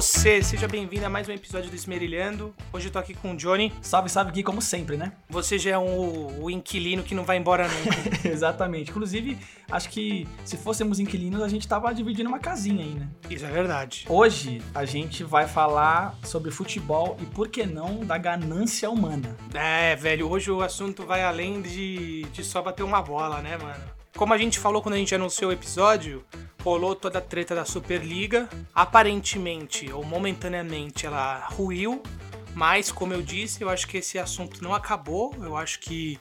você? Seja bem-vindo a mais um episódio do Esmerilhando. Hoje eu tô aqui com o Johnny. Salve, salve, Gui, como sempre, né? Você já é um, o inquilino que não vai embora nunca. Exatamente. Inclusive, acho que se fôssemos inquilinos, a gente tava dividindo uma casinha aí, né? Isso é verdade. Hoje a gente vai falar sobre futebol e, por que não, da ganância humana. É, velho, hoje o assunto vai além de, de só bater uma bola, né, mano? Como a gente falou quando a gente anunciou o episódio, rolou toda a treta da Superliga. Aparentemente, ou momentaneamente, ela ruiu. Mas, como eu disse, eu acho que esse assunto não acabou. Eu acho que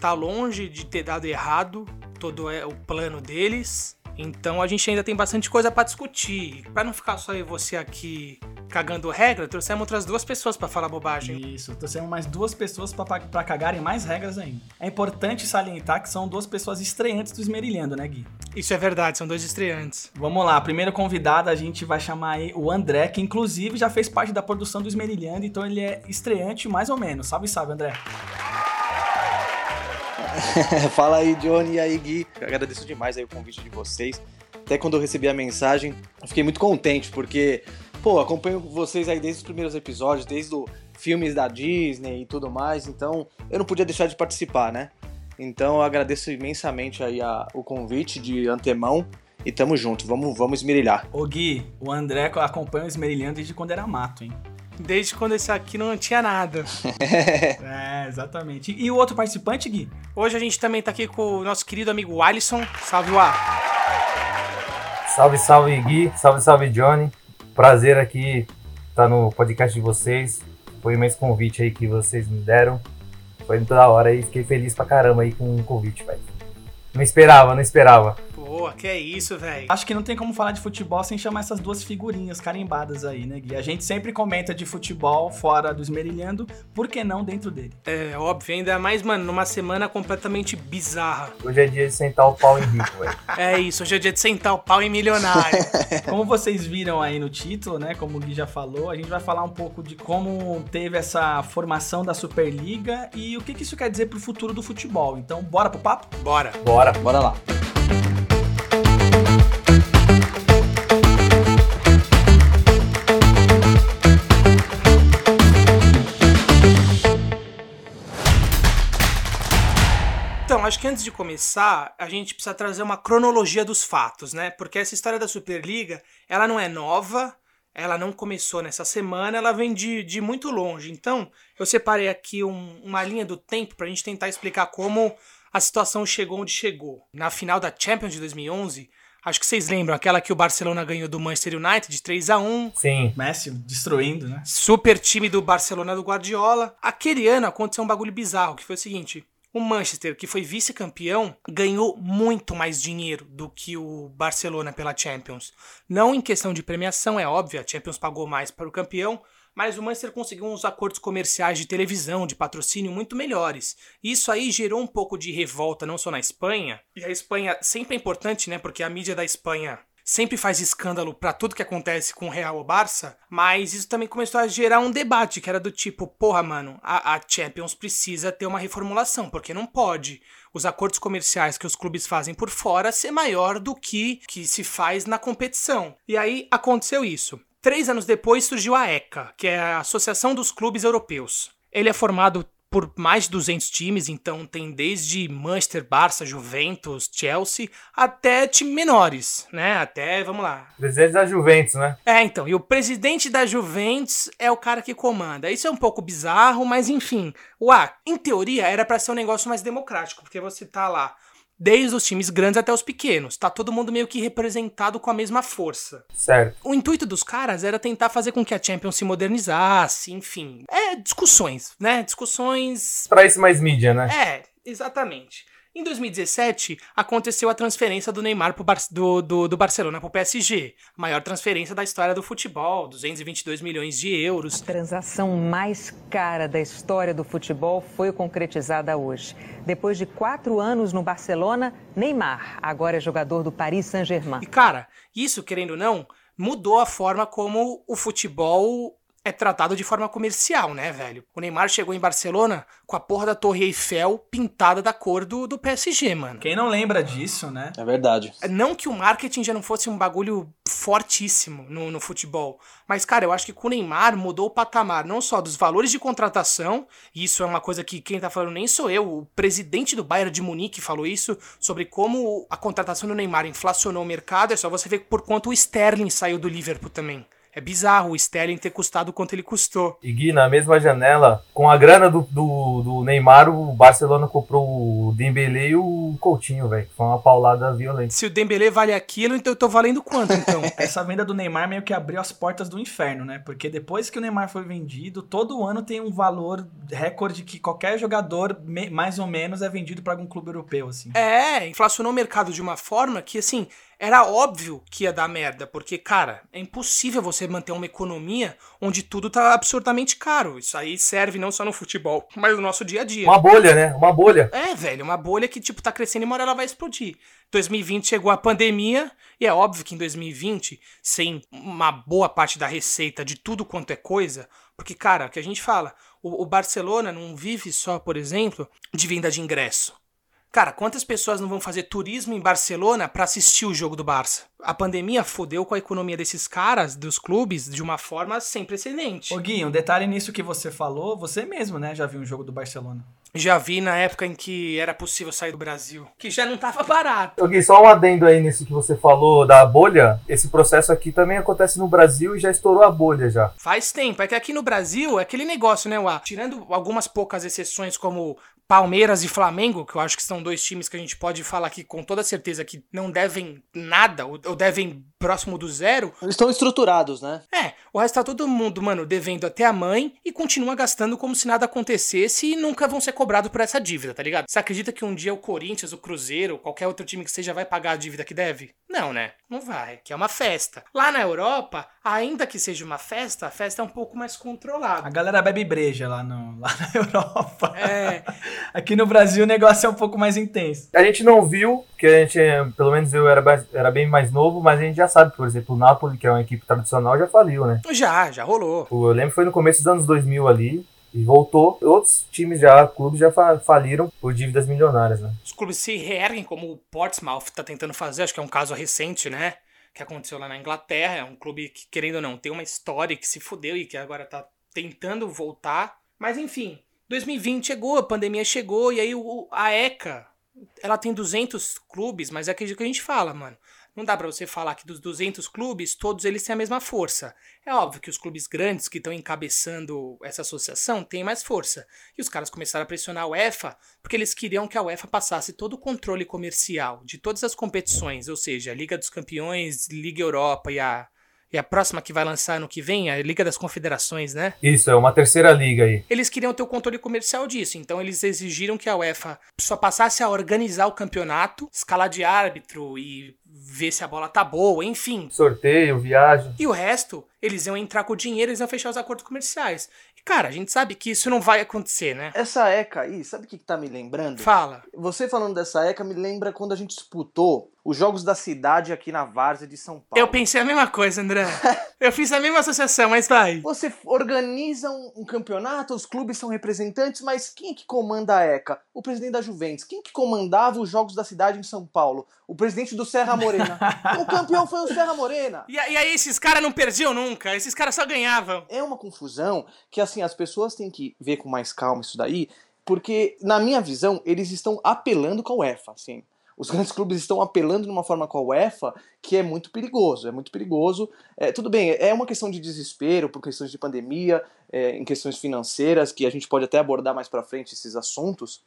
tá longe de ter dado errado todo é o plano deles. Então a gente ainda tem bastante coisa para discutir. Para não ficar só eu e você aqui cagando regra, trouxemos outras duas pessoas para falar bobagem. Isso, trouxemos mais duas pessoas para cagarem mais regras ainda. É importante salientar que são duas pessoas estreantes do Esmerilhando, né, Gui? Isso é verdade, são dois estreantes. Vamos lá, a primeira convidada a gente vai chamar aí o André, que inclusive já fez parte da produção do Esmerilhando, então ele é estreante mais ou menos. Salve, salve, André. Fala aí, Johnny, e aí, Gui. Eu agradeço demais aí o convite de vocês. Até quando eu recebi a mensagem, eu fiquei muito contente, porque, pô, acompanho vocês aí desde os primeiros episódios, desde os filmes da Disney e tudo mais, então eu não podia deixar de participar, né? Então eu agradeço imensamente aí a, o convite de antemão e tamo junto, vamos, vamos esmerilhar. Ô Gui, o André acompanha o Esmerilhando desde quando era mato, hein? Desde quando esse aqui não tinha nada. é, exatamente. E o outro participante, Gui? Hoje a gente também tá aqui com o nosso querido amigo Alisson. Salve, Wá. Salve, salve, Gui. Salve, salve, Johnny. Prazer aqui estar tá no podcast de vocês. Foi o imenso convite aí que vocês me deram. Foi muito da hora e fiquei feliz pra caramba aí com o convite, velho. Não esperava, não esperava. Pô, que é isso, velho. Acho que não tem como falar de futebol sem chamar essas duas figurinhas carimbadas aí, né, Gui? A gente sempre comenta de futebol fora do Esmerilhando, por que não dentro dele? É, óbvio, ainda mais, mano, numa semana completamente bizarra. Hoje é dia de sentar o pau em rico, velho. É isso, hoje é dia de sentar o pau em milionário. como vocês viram aí no título, né, como o Gui já falou, a gente vai falar um pouco de como teve essa formação da Superliga e o que, que isso quer dizer pro futuro do futebol. Então, bora pro papo? Bora. Bora. Bora lá. Acho que antes de começar, a gente precisa trazer uma cronologia dos fatos, né? Porque essa história da Superliga, ela não é nova, ela não começou nessa semana, ela vem de, de muito longe. Então, eu separei aqui um, uma linha do tempo pra gente tentar explicar como a situação chegou onde chegou. Na final da Champions de 2011, acho que vocês lembram, aquela que o Barcelona ganhou do Manchester United de 3 a 1 Sim. Messi destruindo, né? Super time do Barcelona do Guardiola. Aquele ano aconteceu um bagulho bizarro, que foi o seguinte: o Manchester, que foi vice-campeão, ganhou muito mais dinheiro do que o Barcelona pela Champions. Não em questão de premiação, é óbvio, a Champions pagou mais para o campeão, mas o Manchester conseguiu uns acordos comerciais de televisão, de patrocínio muito melhores. Isso aí gerou um pouco de revolta não só na Espanha, e a Espanha sempre é importante, né, porque a mídia da Espanha sempre faz escândalo para tudo que acontece com o Real ou Barça, mas isso também começou a gerar um debate que era do tipo, porra, mano, a, a Champions precisa ter uma reformulação, porque não pode os acordos comerciais que os clubes fazem por fora ser maior do que que se faz na competição. E aí aconteceu isso. Três anos depois surgiu a ECA, que é a Associação dos Clubes Europeus. Ele é formado por mais de 200 times, então tem desde Manchester, Barça, Juventus, Chelsea, até times menores, né? Até, vamos lá. Presidente da Juventus, né? É, então, e o presidente da Juventus é o cara que comanda. Isso é um pouco bizarro, mas enfim. Uá, em teoria era para ser um negócio mais democrático, porque você tá lá desde os times grandes até os pequenos. Tá todo mundo meio que representado com a mesma força. Certo. O intuito dos caras era tentar fazer com que a Champions se modernizasse, enfim. É discussões, né? Discussões. Pra isso mais mídia, né? É, exatamente. Em 2017, aconteceu a transferência do Neymar Bar do, do, do Barcelona para o PSG. A maior transferência da história do futebol, 222 milhões de euros. A transação mais cara da história do futebol foi concretizada hoje. Depois de quatro anos no Barcelona, Neymar agora é jogador do Paris Saint-Germain. E cara, isso, querendo ou não, mudou a forma como o futebol é tratado de forma comercial, né, velho? O Neymar chegou em Barcelona com a porra da Torre Eiffel pintada da cor do, do PSG, mano. Quem não lembra disso, né? É verdade. Não que o marketing já não fosse um bagulho fortíssimo no, no futebol, mas, cara, eu acho que com o Neymar mudou o patamar, não só dos valores de contratação, e isso é uma coisa que quem tá falando nem sou eu, o presidente do Bayern de Munique falou isso, sobre como a contratação do Neymar inflacionou o mercado, é só você ver por quanto o Sterling saiu do Liverpool também. É bizarro o Sterling ter custado quanto ele custou. E Gui, na mesma janela, com a grana do, do, do Neymar, o Barcelona comprou o Dembélé e o Coutinho, velho. Foi uma paulada violenta. Se o Dembélé vale aquilo, então eu tô valendo quanto, então? Essa venda do Neymar meio que abriu as portas do inferno, né? Porque depois que o Neymar foi vendido, todo ano tem um valor recorde que qualquer jogador, mais ou menos, é vendido para algum clube europeu, assim. É, inflacionou o mercado de uma forma que, assim, era óbvio que ia dar merda, porque, cara, é impossível você manter uma economia onde tudo tá absurdamente caro. Isso aí serve não só no futebol, mas no nosso dia a dia. Uma bolha, né? Uma bolha. É, velho, uma bolha que, tipo, tá crescendo e uma hora ela vai explodir. 2020 chegou a pandemia, e é óbvio que em 2020, sem uma boa parte da receita de tudo quanto é coisa, porque, cara, o que a gente fala, o, o Barcelona não vive só, por exemplo, de venda de ingresso. Cara, quantas pessoas não vão fazer turismo em Barcelona pra assistir o jogo do Barça? A pandemia fodeu com a economia desses caras, dos clubes, de uma forma sem precedente. Ô Gui, um detalhe nisso que você falou, você mesmo, né, já viu um jogo do Barcelona. Já vi na época em que era possível sair do Brasil, que já não tava barato. Gui, só um adendo aí nisso que você falou da bolha. Esse processo aqui também acontece no Brasil e já estourou a bolha já. Faz tempo. É que aqui no Brasil é aquele negócio, né, Uá? Tirando algumas poucas exceções como Palmeiras e Flamengo, que eu acho que são dois times que a gente pode falar aqui com toda certeza que não devem nada, ou ou devem próximo do zero. Eles estão estruturados, né? É, o resto tá todo mundo, mano, devendo até a mãe e continua gastando como se nada acontecesse e nunca vão ser cobrados por essa dívida, tá ligado? Você acredita que um dia o Corinthians, o Cruzeiro, qualquer outro time que seja vai pagar a dívida que deve? Não, né? Não vai, que é uma festa. Lá na Europa, ainda que seja uma festa, a festa é um pouco mais A controlada. galera bebe breja lá, no, lá na Europa. É, Aqui no Brasil o negócio é um pouco mais intenso. A gente não viu, que a gente, eh, pelo menos eu era, era bem mais novo, mas a gente já sabe, por exemplo, o Napoli, que é uma equipe tradicional, já faliu, né? já, já rolou. Eu lembro que foi no começo dos anos 2000 ali, e voltou. Outros times já, clubes já fa- faliram por dívidas milionárias, né? Os clubes se reerguem, como o Portsmouth tá tentando fazer, acho que é um caso recente, né? Que aconteceu lá na Inglaterra. É um clube que, querendo ou não, tem uma história que se fudeu e que agora tá tentando voltar. Mas enfim, 2020 chegou, a pandemia chegou, e aí o, a ECA, ela tem 200 clubes, mas é aquilo que a gente fala, mano. Não dá pra você falar que dos 200 clubes, todos eles têm a mesma força. É óbvio que os clubes grandes que estão encabeçando essa associação têm mais força. E os caras começaram a pressionar a UEFA porque eles queriam que a UEFA passasse todo o controle comercial de todas as competições, ou seja, a Liga dos Campeões, Liga Europa e a, e a próxima que vai lançar no que vem, a Liga das Confederações, né? Isso, é uma terceira liga aí. Eles queriam ter o controle comercial disso, então eles exigiram que a UEFA só passasse a organizar o campeonato, escalar de árbitro e ver se a bola tá boa, enfim. Sorteio, viagem. E o resto, eles iam entrar com o dinheiro, eles iam fechar os acordos comerciais. E cara, a gente sabe que isso não vai acontecer, né? Essa ECA aí, sabe o que, que tá me lembrando? Fala. Você falando dessa ECA me lembra quando a gente disputou os Jogos da Cidade aqui na Várzea de São Paulo. Eu pensei a mesma coisa, André. Eu fiz a mesma associação, mas vai. Você organiza um, campeonato, os clubes são representantes, mas quem é que comanda a ECA? O presidente da Juventus. Quem que comandava os Jogos da Cidade em São Paulo? O presidente do Serra Morena. o campeão foi o Serra Morena. E, e aí, esses caras não perdiam nunca, esses caras só ganhavam. É uma confusão que, assim, as pessoas têm que ver com mais calma isso daí, porque, na minha visão, eles estão apelando com a UEFA, assim. Os grandes clubes estão apelando de uma forma com a UEFA que é muito perigoso, é muito perigoso. É, tudo bem, é uma questão de desespero por questões de pandemia, é, em questões financeiras, que a gente pode até abordar mais pra frente esses assuntos,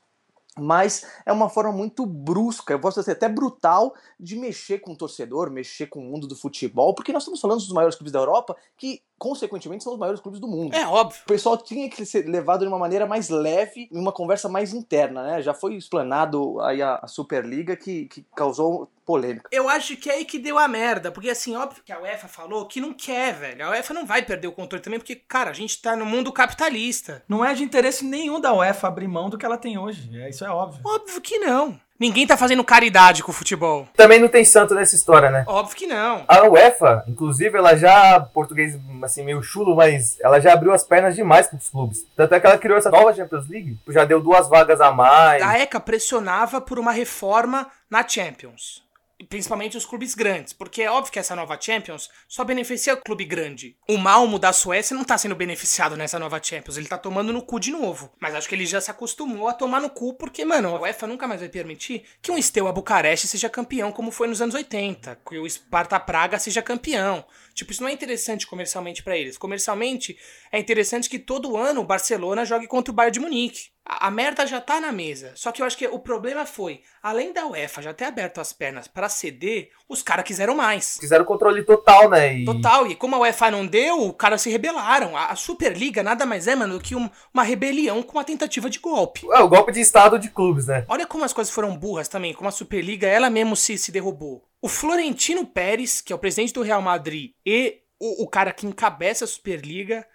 mas é uma forma muito brusca, eu posso dizer até brutal, de mexer com o torcedor, mexer com o mundo do futebol, porque nós estamos falando dos maiores clubes da Europa, que consequentemente são os maiores clubes do mundo. É óbvio. O pessoal tinha que ser levado de uma maneira mais leve, em uma conversa mais interna, né? Já foi explanado aí a, a Superliga que, que causou polêmica. Eu acho que é aí que deu a merda, porque assim, óbvio que a UEFA falou que não quer, velho. A UEFA não vai perder o controle também, porque, cara, a gente tá no mundo capitalista. Não é de interesse nenhum da UEFA abrir mão do que ela tem hoje. É, isso é óbvio. Óbvio que não. Ninguém tá fazendo caridade com o futebol. Também não tem santo nessa história, né? Óbvio que não. A UEFA, inclusive, ela já, português assim, meio chulo, mas ela já abriu as pernas demais pros clubes. Tanto é que ela criou essa nova Champions League, já deu duas vagas a mais. A ECA pressionava por uma reforma na Champions. Principalmente os clubes grandes, porque é óbvio que essa nova Champions só beneficia o clube grande. O Malmo da Suécia não tá sendo beneficiado nessa nova Champions, ele tá tomando no cu de novo. Mas acho que ele já se acostumou a tomar no cu, porque, mano, a UEFA nunca mais vai permitir que um Steaua Bucareste seja campeão, como foi nos anos 80, que o Sparta Praga seja campeão. Tipo, isso não é interessante comercialmente para eles. Comercialmente, é interessante que todo ano o Barcelona jogue contra o Bayern de Munique. A, a merda já tá na mesa. Só que eu acho que o problema foi, além da UEFA já ter aberto as pernas para ceder, os caras quiseram mais. Quiseram controle total, né? E... Total, e como a UEFA não deu, os caras se rebelaram. A, a Superliga nada mais é, mano, do que um- uma rebelião com uma tentativa de golpe. É, o golpe de estado de clubes, né? Olha como as coisas foram burras também, como a Superliga, ela mesmo se, se derrubou. O Florentino Pérez, que é o presidente do Real Madrid, e o, o cara que encabeça a Superliga,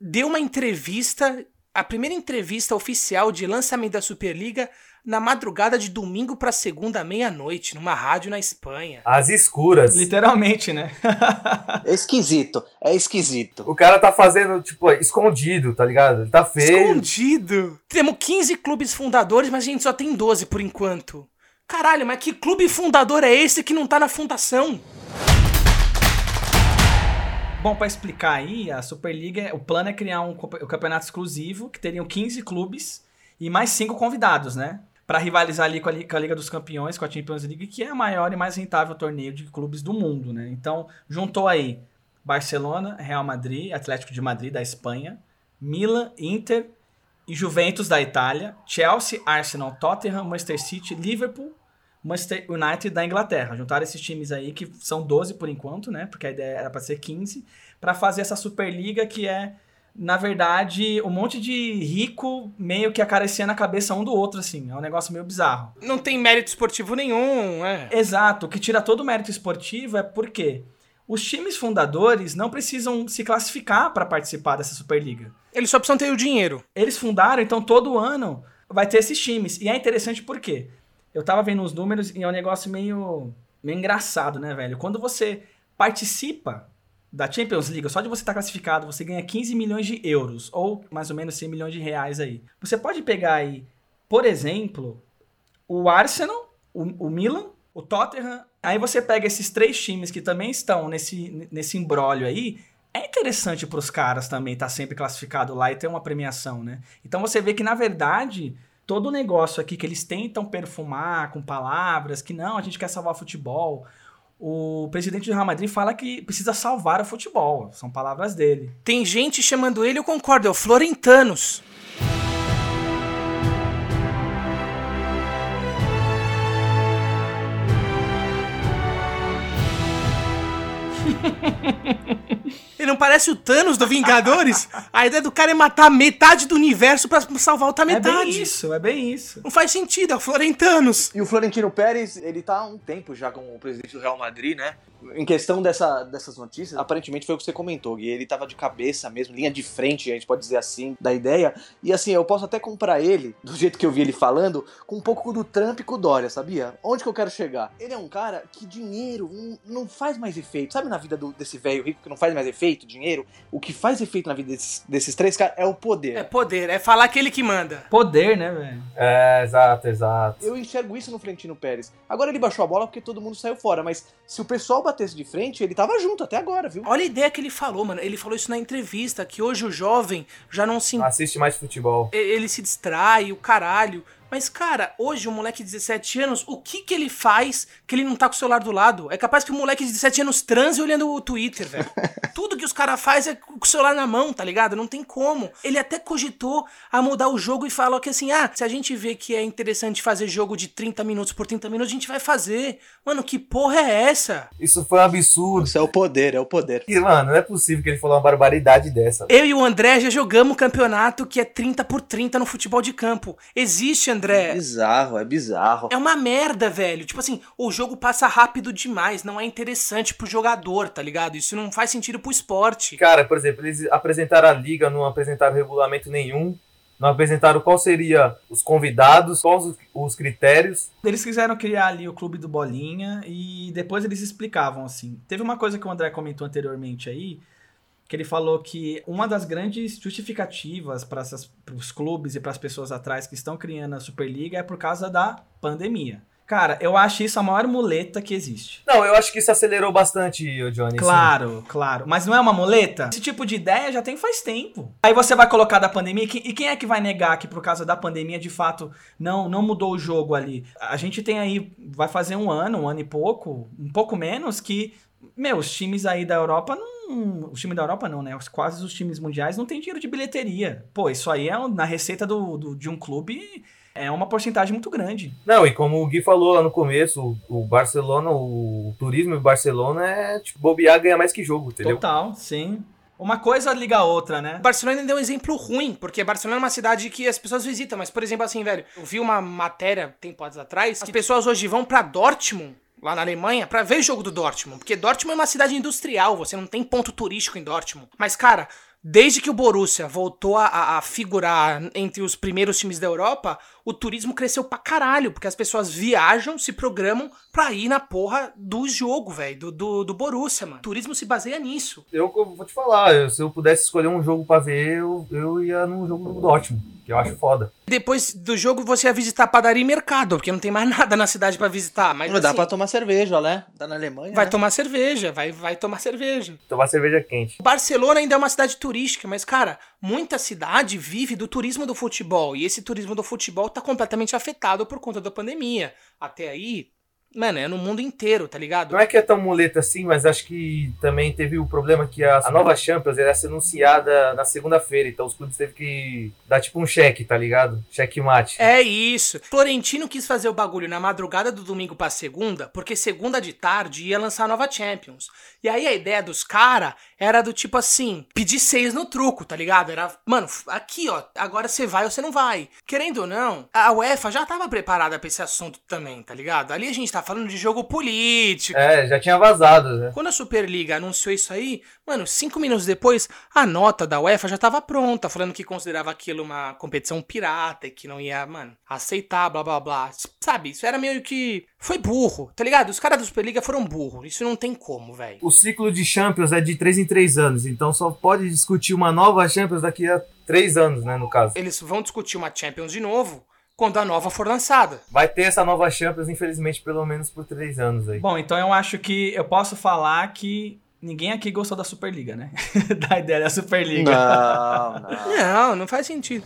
deu uma entrevista, a primeira entrevista oficial de lançamento da Superliga, na madrugada de domingo pra segunda, meia-noite, numa rádio na Espanha. As escuras. Literalmente, né? É esquisito, é esquisito. O cara tá fazendo, tipo, escondido, tá ligado? Ele tá feio. Escondido! Temos 15 clubes fundadores, mas a gente só tem 12 por enquanto. Caralho, mas que clube fundador é esse que não tá na fundação? Bom, pra explicar aí, a Superliga, o plano é criar um, um campeonato exclusivo que teriam 15 clubes e mais 5 convidados, né? Pra rivalizar ali com a, com a Liga dos Campeões, com a Champions League, que é a maior e mais rentável torneio de clubes do mundo, né? Então, juntou aí Barcelona, Real Madrid, Atlético de Madrid da Espanha, Milan, Inter e Juventus da Itália, Chelsea, Arsenal, Tottenham, Manchester City, Liverpool, Manchester United da Inglaterra. Juntaram esses times aí, que são 12 por enquanto, né? Porque a ideia era pra ser 15, pra fazer essa Superliga que é, na verdade, um monte de rico meio que acariciando a cabeça um do outro, assim. É um negócio meio bizarro. Não tem mérito esportivo nenhum, é. Exato. O que tira todo o mérito esportivo é porque os times fundadores não precisam se classificar para participar dessa Superliga. Eles só precisam ter o dinheiro. Eles fundaram, então todo ano vai ter esses times. E é interessante porque eu tava vendo os números e é um negócio meio, meio engraçado, né, velho? Quando você participa da Champions League, só de você estar classificado, você ganha 15 milhões de euros, ou mais ou menos 100 milhões de reais aí. Você pode pegar aí, por exemplo, o Arsenal, o, o Milan, o Tottenham. Aí você pega esses três times que também estão nesse, nesse embrólio aí. É interessante para os caras também estar sempre classificado lá e ter uma premiação, né? Então você vê que, na verdade, todo o negócio aqui que eles tentam perfumar com palavras, que não, a gente quer salvar o futebol. O presidente do Real Madrid fala que precisa salvar o futebol. São palavras dele. Tem gente chamando ele, eu concordo, é o Florentanos. Não parece o Thanos do Vingadores? A ideia do cara é matar metade do universo pra salvar outra É bem metade. isso, é bem isso. Não faz sentido, é o Florentanos. E o Florentino Pérez, ele tá há um tempo já como presidente do Real Madrid, né? Em questão dessa, dessas notícias, aparentemente foi o que você comentou, Gui. Ele tava de cabeça mesmo, linha de frente, a gente pode dizer assim, da ideia. E assim, eu posso até comprar ele, do jeito que eu vi ele falando, com um pouco do Trump e com o Dória, sabia? Onde que eu quero chegar? Ele é um cara que dinheiro não, não faz mais efeito. Sabe na vida do- desse velho rico que não faz mais efeito, dinheiro? O que faz efeito na vida desses, desses três caras é o poder. É poder, é falar aquele que manda. Poder, né, velho? É, exato, exato. Eu enxergo isso no Florentino Pérez. Agora ele baixou a bola porque todo mundo saiu fora, mas se o pessoal batesse de frente, ele tava junto até agora, viu? Olha a ideia que ele falou, mano. Ele falou isso na entrevista, que hoje o jovem já não se assiste mais futebol. ele se distrai, o caralho. Mas, cara, hoje o moleque de 17 anos, o que que ele faz que ele não tá com o celular do lado? É capaz que o moleque de 17 anos transe olhando o Twitter, velho. Tudo que os caras fazem é com o celular na mão, tá ligado? Não tem como. Ele até cogitou a mudar o jogo e falou que assim, ah, se a gente vê que é interessante fazer jogo de 30 minutos por 30 minutos, a gente vai fazer. Mano, que porra é essa? Isso foi um absurdo. Isso é o poder, é o poder. E, mano, não é possível que ele falou uma barbaridade dessa. Eu e o André já jogamos um campeonato que é 30 por 30 no futebol de campo. Existe, André. Bizarro, é bizarro. É uma merda, velho. Tipo assim, o jogo passa rápido demais, não é interessante pro jogador, tá ligado? Isso não faz sentido pro esporte. Cara, por exemplo, eles apresentaram a liga, não apresentaram regulamento nenhum. não apresentaram qual seria os convidados, quais os, os critérios. Eles quiseram criar ali o clube do Bolinha e depois eles explicavam assim. Teve uma coisa que o André comentou anteriormente aí, que ele falou que uma das grandes justificativas para os clubes e para as pessoas atrás que estão criando a Superliga é por causa da pandemia. Cara, eu acho isso a maior muleta que existe. Não, eu acho que isso acelerou bastante, Johnny. Claro, sim. claro. Mas não é uma muleta? Esse tipo de ideia já tem faz tempo. Aí você vai colocar da pandemia, e quem é que vai negar que por causa da pandemia, de fato, não, não mudou o jogo ali? A gente tem aí, vai fazer um ano, um ano e pouco, um pouco menos, que, meu, os times aí da Europa não. Os times da Europa não, né? Quase os times mundiais não tem dinheiro de bilheteria. Pô, isso aí é na receita do, do de um clube é uma porcentagem muito grande. Não, e como o Gui falou lá no começo, o, Barcelona, o turismo em Barcelona é tipo bobear ganha mais que jogo, entendeu? Total, sim. Uma coisa liga a outra, né? Barcelona deu um exemplo ruim, porque Barcelona é uma cidade que as pessoas visitam, mas, por exemplo, assim, velho, eu vi uma matéria tempos atrás, as pessoas hoje vão para Dortmund lá na Alemanha para ver o jogo do Dortmund, porque Dortmund é uma cidade industrial, você não tem ponto turístico em Dortmund. Mas cara, Desde que o Borussia voltou a, a, figurar entre os primeiros times da Europa, o turismo cresceu pra caralho, porque as pessoas viajam, se programam pra ir na porra do jogo, velho, do, do, do, Borussia, mano. O turismo se baseia nisso. Eu vou te falar, se eu pudesse escolher um jogo pra ver, eu, eu ia no jogo do Dortmund, que eu acho foda. Depois do jogo você ia visitar padaria e mercado, porque não tem mais nada na cidade para visitar. Mas não dá assim, pra tomar cerveja, né? Tá na Alemanha. Vai né? tomar cerveja, vai, vai tomar cerveja. Tomar cerveja quente. Barcelona ainda é uma cidade turística, mas, cara, muita cidade vive do turismo do futebol. E esse turismo do futebol tá completamente afetado por conta da pandemia. Até aí, Mano, é no mundo inteiro, tá ligado? Não é que é tão muleta assim, mas acho que também teve o problema que a, a nova Champions ia ser anunciada na segunda-feira, então os clubes teve que dar tipo um cheque, tá ligado? Cheque mate. É isso. Florentino quis fazer o bagulho na madrugada do domingo pra segunda, porque segunda de tarde ia lançar a nova Champions. E aí a ideia dos caras era do tipo assim, pedir seis no truco, tá ligado? Era, mano, aqui ó, agora você vai ou você não vai. Querendo ou não, a UEFA já tava preparada pra esse assunto também, tá ligado? Ali a gente tá tá falando de jogo político. É, já tinha vazado, né? Quando a Superliga anunciou isso aí, mano, cinco minutos depois, a nota da UEFA já tava pronta, falando que considerava aquilo uma competição pirata e que não ia, mano, aceitar, blá blá blá. Sabe, isso era meio que. Foi burro, tá ligado? Os caras da Superliga foram burro. Isso não tem como, velho. O ciclo de Champions é de três em três anos, então só pode discutir uma nova Champions daqui a três anos, né, no caso. Eles vão discutir uma Champions de novo quando a nova for lançada. Vai ter essa nova Champions, infelizmente, pelo menos por três anos aí. Bom, então eu acho que eu posso falar que ninguém aqui gostou da Superliga, né? da ideia da Superliga. Não, não. não, não faz sentido.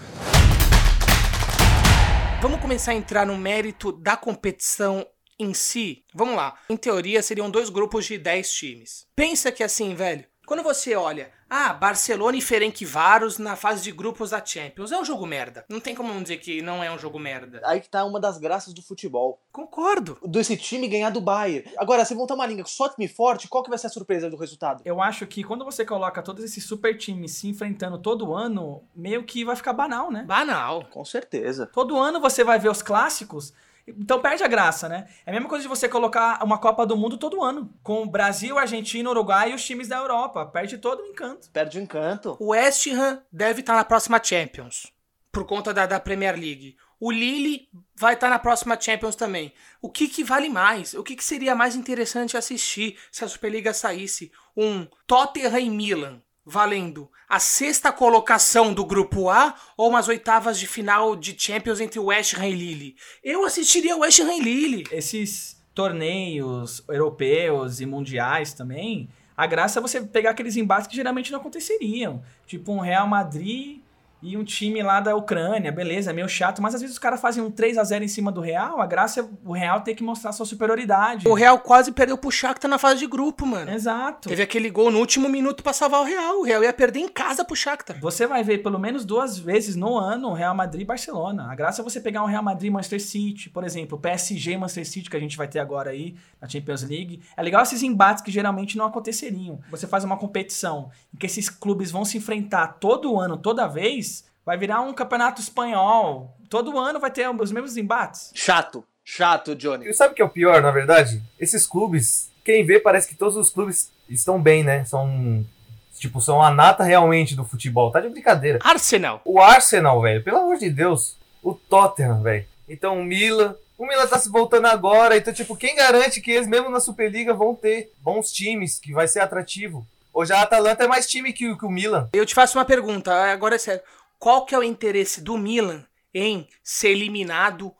Vamos começar a entrar no mérito da competição em si? Vamos lá. Em teoria, seriam dois grupos de 10 times. Pensa que assim, velho, quando você olha ah, Barcelona e Ferencváros na fase de grupos da Champions. É um jogo merda. Não tem como não dizer que não é um jogo merda. Aí que tá uma das graças do futebol. Concordo. Desse time ganhar do Bayern. Agora, se montar uma linha só time forte, qual que vai ser a surpresa do resultado? Eu acho que quando você coloca todos esses super times se enfrentando todo ano, meio que vai ficar banal, né? Banal. Com certeza. Todo ano você vai ver os clássicos então perde a graça, né? É a mesma coisa de você colocar uma Copa do Mundo todo ano. Com Brasil, Argentina, Uruguai e os times da Europa. Perde todo o encanto. Perde o encanto. O West Ham deve estar na próxima Champions. Por conta da, da Premier League. O Lille vai estar na próxima Champions também. O que, que vale mais? O que, que seria mais interessante assistir se a Superliga saísse? Um Tottenham e Milan valendo a sexta colocação do grupo A ou umas oitavas de final de Champions entre o West Ham e Lille. Eu assistiria o West Ham e Lille. Esses torneios europeus e mundiais também, a graça é você pegar aqueles embates que geralmente não aconteceriam. Tipo um Real Madrid e um time lá da Ucrânia, beleza, é meio chato, mas às vezes os caras fazem um 3 a 0 em cima do Real, a graça é o Real ter que mostrar sua superioridade. O Real quase perdeu pro Shakhtar na fase de grupo, mano. Exato. Teve aquele gol no último minuto para salvar o Real. O Real ia perder em casa pro Shakhtar. Você vai ver pelo menos duas vezes no ano o Real Madrid e Barcelona. A graça é você pegar um Real Madrid Manchester City, por exemplo, o PSG Manchester City que a gente vai ter agora aí na Champions League. É legal esses embates que geralmente não aconteceriam. Você faz uma competição em que esses clubes vão se enfrentar todo ano, toda vez, Vai virar um campeonato espanhol. Todo ano vai ter os mesmos embates. Chato. Chato, Johnny. E sabe o que é o pior, na verdade? Esses clubes, quem vê parece que todos os clubes estão bem, né? São tipo, são a nata realmente do futebol. Tá de brincadeira. Arsenal. O Arsenal, velho, pelo amor de Deus. O Tottenham, velho. Então o Milan. O Milan tá se voltando agora. Então, tipo, quem garante que eles, mesmo na Superliga, vão ter bons times, que vai ser atrativo? Hoje a Atalanta é mais time que, o- que o Milan. Eu te faço uma pergunta, agora é sério. Qual que é o interesse do Milan em ser eliminado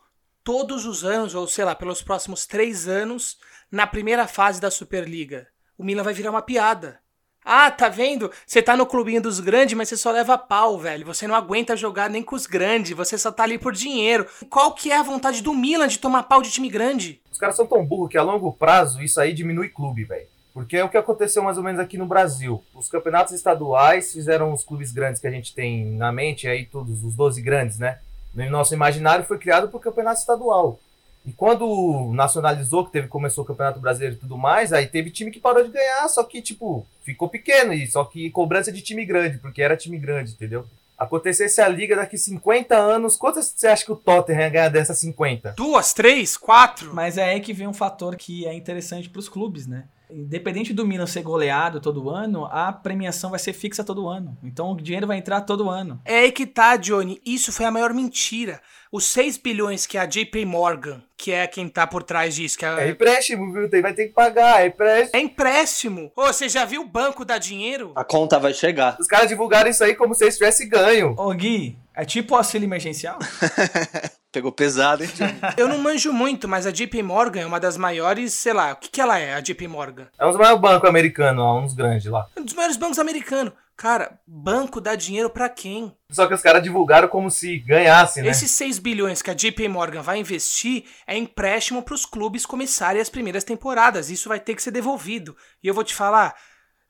todos os anos, ou sei lá, pelos próximos três anos, na primeira fase da Superliga? O Milan vai virar uma piada. Ah, tá vendo? Você tá no clubinho dos grandes, mas você só leva pau, velho. Você não aguenta jogar nem com os grandes, você só tá ali por dinheiro. Qual que é a vontade do Milan de tomar pau de time grande? Os caras são tão burros que a longo prazo isso aí diminui clube, velho. Porque é o que aconteceu mais ou menos aqui no Brasil. Os campeonatos estaduais fizeram os clubes grandes que a gente tem na mente, aí todos os 12 grandes, né? No nosso imaginário foi criado por campeonato estadual. E quando nacionalizou, que teve, começou o Campeonato Brasileiro e tudo mais, aí teve time que parou de ganhar, só que, tipo, ficou pequeno, e só que cobrança de time grande, porque era time grande, entendeu? Acontecesse a liga daqui 50 anos, quantas você acha que o Tottenham ia ganhar dessas 50? Duas, três, quatro? Mas é aí que vem um fator que é interessante pros clubes, né? Independente do Milan ser goleado todo ano, a premiação vai ser fixa todo ano. Então o dinheiro vai entrar todo ano. É aí que tá, Johnny. Isso foi a maior mentira. Os 6 bilhões que a JP Morgan, que é quem tá por trás disso, que É é, empréstimo, viu? Vai ter que pagar, é empréstimo. é empréstimo. Ô, você já viu o banco dar dinheiro? A conta vai chegar. Os caras divulgaram isso aí como se eles tivessem ganho. Ô Gui, é tipo auxílio emergencial? Pegou pesado, hein? Eu não manjo muito, mas a JP Morgan é uma das maiores, sei lá, o que, que ela é, a JP Morgan? É um dos maiores bancos americanos, uns grandes lá. Um dos maiores bancos americanos. Cara, banco dá dinheiro pra quem? Só que os caras divulgaram como se ganhasse, né? Esses 6 bilhões que a JP Morgan vai investir é empréstimo pros clubes começarem as primeiras temporadas. Isso vai ter que ser devolvido. E eu vou te falar,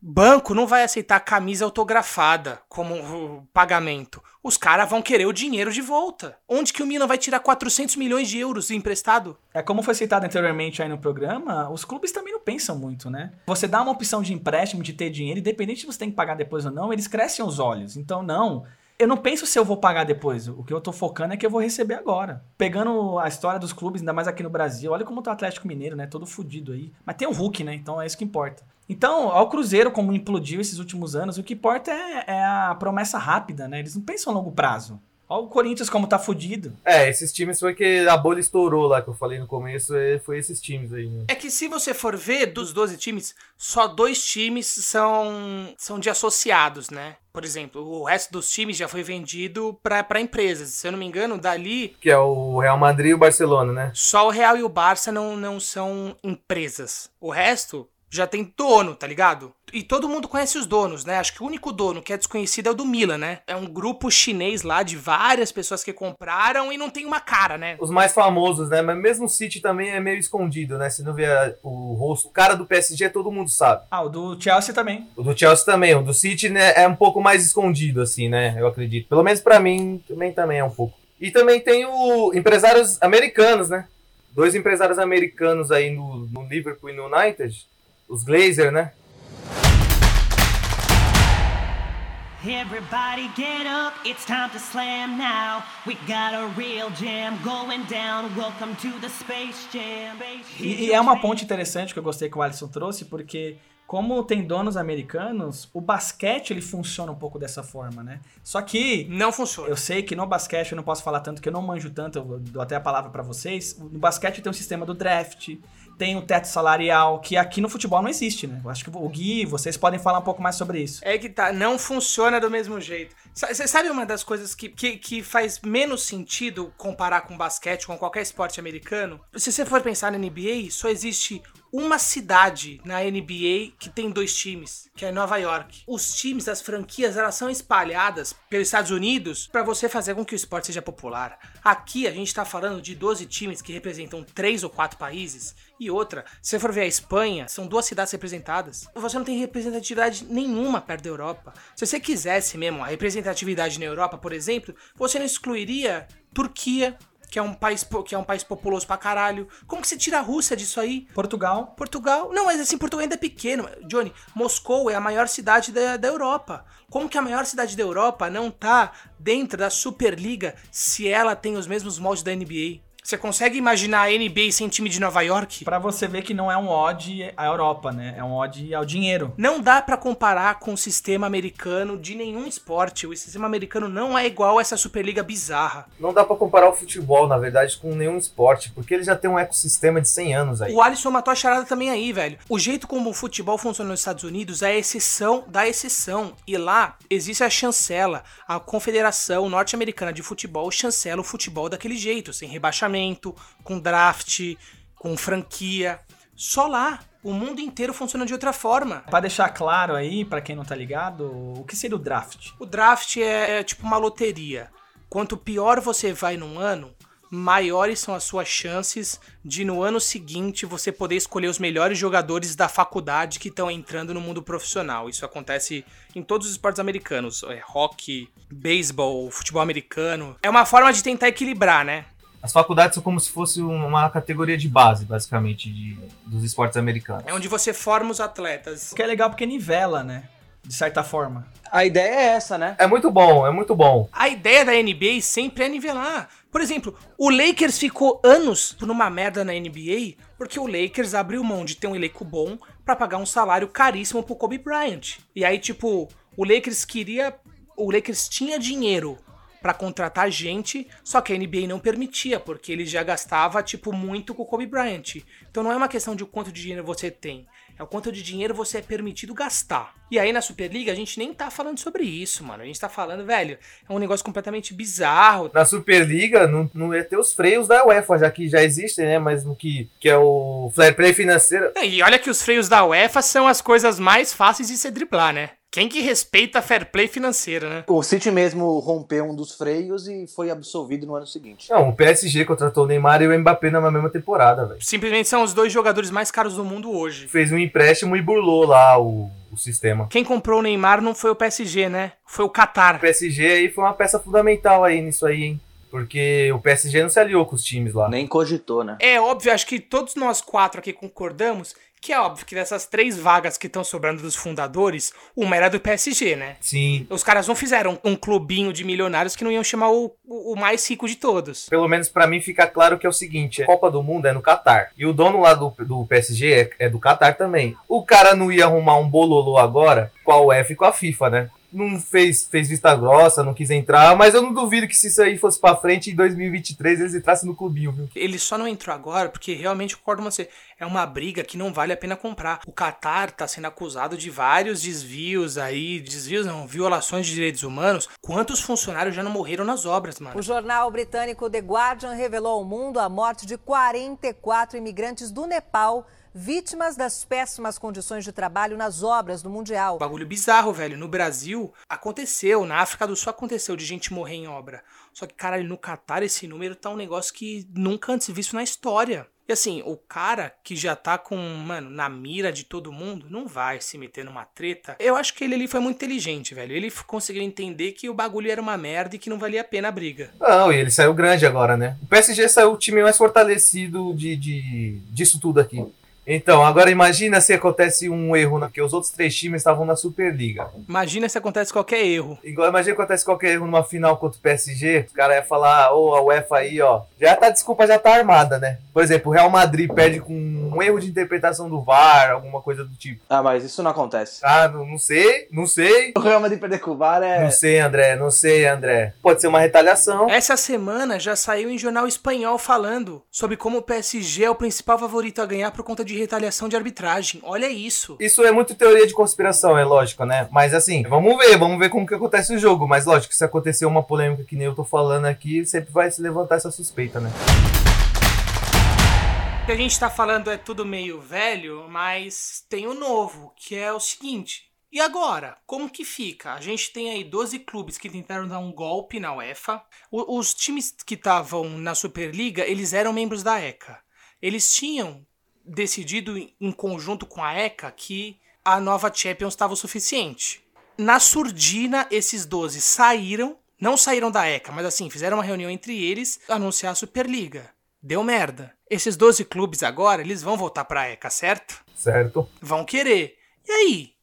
banco não vai aceitar camisa autografada como pagamento. Os caras vão querer o dinheiro de volta. Onde que o Milan vai tirar 400 milhões de euros emprestado? É como foi citado anteriormente aí no programa, os clubes também não pensam muito, né? Você dá uma opção de empréstimo, de ter dinheiro, independente se você tem que pagar depois ou não, eles crescem os olhos. Então, não. Eu não penso se eu vou pagar depois. O que eu tô focando é que eu vou receber agora. Pegando a história dos clubes, ainda mais aqui no Brasil, olha como tá o Atlético Mineiro, né? Todo fudido aí. Mas tem o Hulk, né? Então é isso que importa. Então, ao Cruzeiro, como implodiu esses últimos anos, o que importa é, é a promessa rápida, né? Eles não pensam a longo prazo. Olha o Corinthians como tá fudido. É, esses times foi que a bolha estourou lá, que eu falei no começo, é, foi esses times aí, né? É que se você for ver dos 12 times, só dois times são, são de associados, né? Por exemplo, o resto dos times já foi vendido para empresas. Se eu não me engano, dali Que é o Real Madrid e o Barcelona, né? Só o Real e o Barça não, não são empresas. O resto já tem dono, tá ligado? E todo mundo conhece os donos, né? Acho que o único dono que é desconhecido é o do Milan, né? É um grupo chinês lá de várias pessoas que compraram e não tem uma cara, né? Os mais famosos, né? Mas mesmo o City também é meio escondido, né? Se não vê o rosto, o cara do PSG todo mundo sabe. Ah, o do Chelsea também. O do Chelsea também, o do City né, é um pouco mais escondido, assim, né? Eu acredito. Pelo menos pra mim, também, também é um pouco. E também tem o empresários americanos, né? Dois empresários americanos aí no, no Liverpool e no United. Os Glazer, né? Everybody get up, it's time to slam now. We got a real jam going down. Welcome to the Space Jam. E, e é uma ponte interessante que eu gostei que o Alisson trouxe, porque como tem donos americanos, o basquete ele funciona um pouco dessa forma, né? Só que Não funciona. eu sei que no basquete eu não posso falar tanto, que eu não manjo tanto, eu dou até a palavra pra vocês. No basquete tem o sistema do draft, tem o teto salarial, que aqui no futebol não existe, né? Eu acho que o Gui, vocês podem falar um pouco mais sobre isso. É que tá, não funciona do mesmo jeito. Você sabe uma das coisas que, que, que faz menos sentido comparar com basquete, com qualquer esporte americano? Se você for pensar na NBA, só existe uma cidade na NBA que tem dois times, que é Nova York. Os times das franquias, elas são espalhadas pelos Estados Unidos para você fazer com que o esporte seja popular. Aqui a gente tá falando de 12 times que representam três ou quatro países. E outra, se for ver a Espanha, são duas cidades representadas. Você não tem representatividade nenhuma perto da Europa. Se você quisesse mesmo a representatividade na Europa, por exemplo, você não excluiria Turquia, que é um país, que é um país populoso pra caralho. Como que você tira a Rússia disso aí? Portugal, Portugal. Não, mas assim, Portugal ainda é pequeno. Johnny, Moscou é a maior cidade da, da Europa. Como que a maior cidade da Europa não tá dentro da Superliga se ela tem os mesmos moldes da NBA? Você consegue imaginar a NBA sem time de Nova York? Pra você ver que não é um ode à Europa, né? É um ode ao dinheiro. Não dá pra comparar com o sistema americano de nenhum esporte. O sistema americano não é igual a essa Superliga bizarra. Não dá pra comparar o futebol, na verdade, com nenhum esporte, porque ele já tem um ecossistema de 100 anos aí. O Alisson matou a charada também aí, velho. O jeito como o futebol funciona nos Estados Unidos é a exceção da exceção. E lá existe a chancela, a Confederação Norte-Americana de Futebol chancela o futebol daquele jeito, sem rebaixamento, com draft, com franquia. Só lá. O mundo inteiro funciona de outra forma. Pra deixar claro aí, pra quem não tá ligado, o que seria o draft? O draft é, é tipo uma loteria. Quanto pior você vai num ano, maiores são as suas chances de no ano seguinte você poder escolher os melhores jogadores da faculdade que estão entrando no mundo profissional. Isso acontece em todos os esportes americanos, é, hockey, beisebol, futebol americano. É uma forma de tentar equilibrar, né? As faculdades são como se fosse uma categoria de base, basicamente, de, dos esportes americanos. É onde você forma os atletas. O que é legal porque nivela, né? De certa forma. A ideia é essa, né? É muito bom, é muito bom. A ideia da NBA sempre é nivelar. Por exemplo, o Lakers ficou anos numa merda na NBA porque o Lakers abriu mão de ter um elenco bom pra pagar um salário caríssimo pro Kobe Bryant. E aí, tipo, o Lakers queria. O Lakers tinha dinheiro pra contratar gente, só que a NBA não permitia, porque ele já gastava, tipo, muito com o Kobe Bryant. Então não é uma questão de o quanto de dinheiro você tem, é o quanto de dinheiro você é permitido gastar. E aí na Superliga a gente nem tá falando sobre isso, mano. A gente tá falando, velho, é um negócio completamente bizarro. Na Superliga não, não ia ter os freios da UEFA, já que já existem, né? Mas no que, que é o fair play financeiro. E olha que os freios da UEFA são as coisas mais fáceis de se driblar, né? Quem que respeita fair play financeiro, né? O City mesmo rompeu um dos freios e foi absolvido no ano seguinte. Não, o PSG contratou o Neymar e o Mbappé na mesma temporada, velho. Simplesmente são os dois jogadores mais caros do mundo hoje. Fez um empréstimo e burlou lá o, o sistema. Quem comprou o Neymar não foi o PSG, né? Foi o Qatar. O PSG aí foi uma peça fundamental aí nisso aí, hein? Porque o PSG não se aliou com os times lá. Nem cogitou, né? É óbvio, acho que todos nós quatro aqui concordamos que é óbvio que dessas três vagas que estão sobrando dos fundadores, uma era do PSG, né? Sim. Os caras não fizeram um clubinho de milionários que não iam chamar o, o, o mais rico de todos. Pelo menos pra mim fica claro que é o seguinte: a Copa do Mundo é no Catar. E o dono lá do, do PSG é, é do Catar também. O cara não ia arrumar um bololô agora com a UEFA e com a FIFA, né? Não fez, fez vista grossa, não quis entrar, mas eu não duvido que se isso aí fosse pra frente em 2023 eles entrassem no clubinho, viu? Ele só não entrou agora porque realmente concordo com você. É uma briga que não vale a pena comprar. O Qatar tá sendo acusado de vários desvios aí, desvios não, violações de direitos humanos. Quantos funcionários já não morreram nas obras, mano? O jornal britânico The Guardian revelou ao mundo a morte de 44 imigrantes do Nepal vítimas das péssimas condições de trabalho nas obras do Mundial. Bagulho bizarro, velho. No Brasil aconteceu, na África do Sul aconteceu de gente morrer em obra. Só que, caralho, no Catar esse número tá um negócio que nunca antes visto na história. E assim, o cara que já tá com, mano, na mira de todo mundo, não vai se meter numa treta. Eu acho que ele ali foi muito inteligente, velho. Ele conseguiu entender que o bagulho era uma merda e que não valia a pena a briga. Não, e ele saiu grande agora, né? O PSG saiu o time mais fortalecido de, de, disso tudo aqui. Então, agora imagina se acontece um erro, porque os outros três times estavam na Superliga. Imagina se acontece qualquer erro. Igual, imagina que acontece qualquer erro numa final contra o PSG, os caras iam falar, ô, a UEFA aí, ó. Já tá, desculpa, já tá armada, né? Por exemplo, o Real Madrid perde com um erro de interpretação do VAR, alguma coisa do tipo. Ah, mas isso não acontece. Ah, não, não sei, não sei. O Real Madrid perder com o VAR é... Não sei, André, não sei, André. Pode ser uma retaliação. Essa semana já saiu em jornal espanhol falando sobre como o PSG é o principal favorito a ganhar por conta de retaliação de arbitragem. Olha isso. Isso é muito teoria de conspiração, é lógico, né? Mas assim, vamos ver, vamos ver como que acontece o jogo. Mas lógico, se acontecer uma polêmica que nem eu tô falando aqui, sempre vai se levantar essa suspeita, né? O que a gente tá falando é tudo meio velho, mas tem o novo, que é o seguinte. E agora, como que fica? A gente tem aí 12 clubes que tentaram dar um golpe na UEFA. O- os times que estavam na Superliga, eles eram membros da ECA. Eles tinham decidido em- conjunto com a ECA que a nova Champions estava o suficiente. Na surdina, esses 12 saíram, não saíram da ECA, mas assim, fizeram uma reunião entre eles, anunciar a Superliga. Deu merda. Esses 12 clubes agora, eles vão voltar pra ECA, certo? Certo? Vão querer. E aí?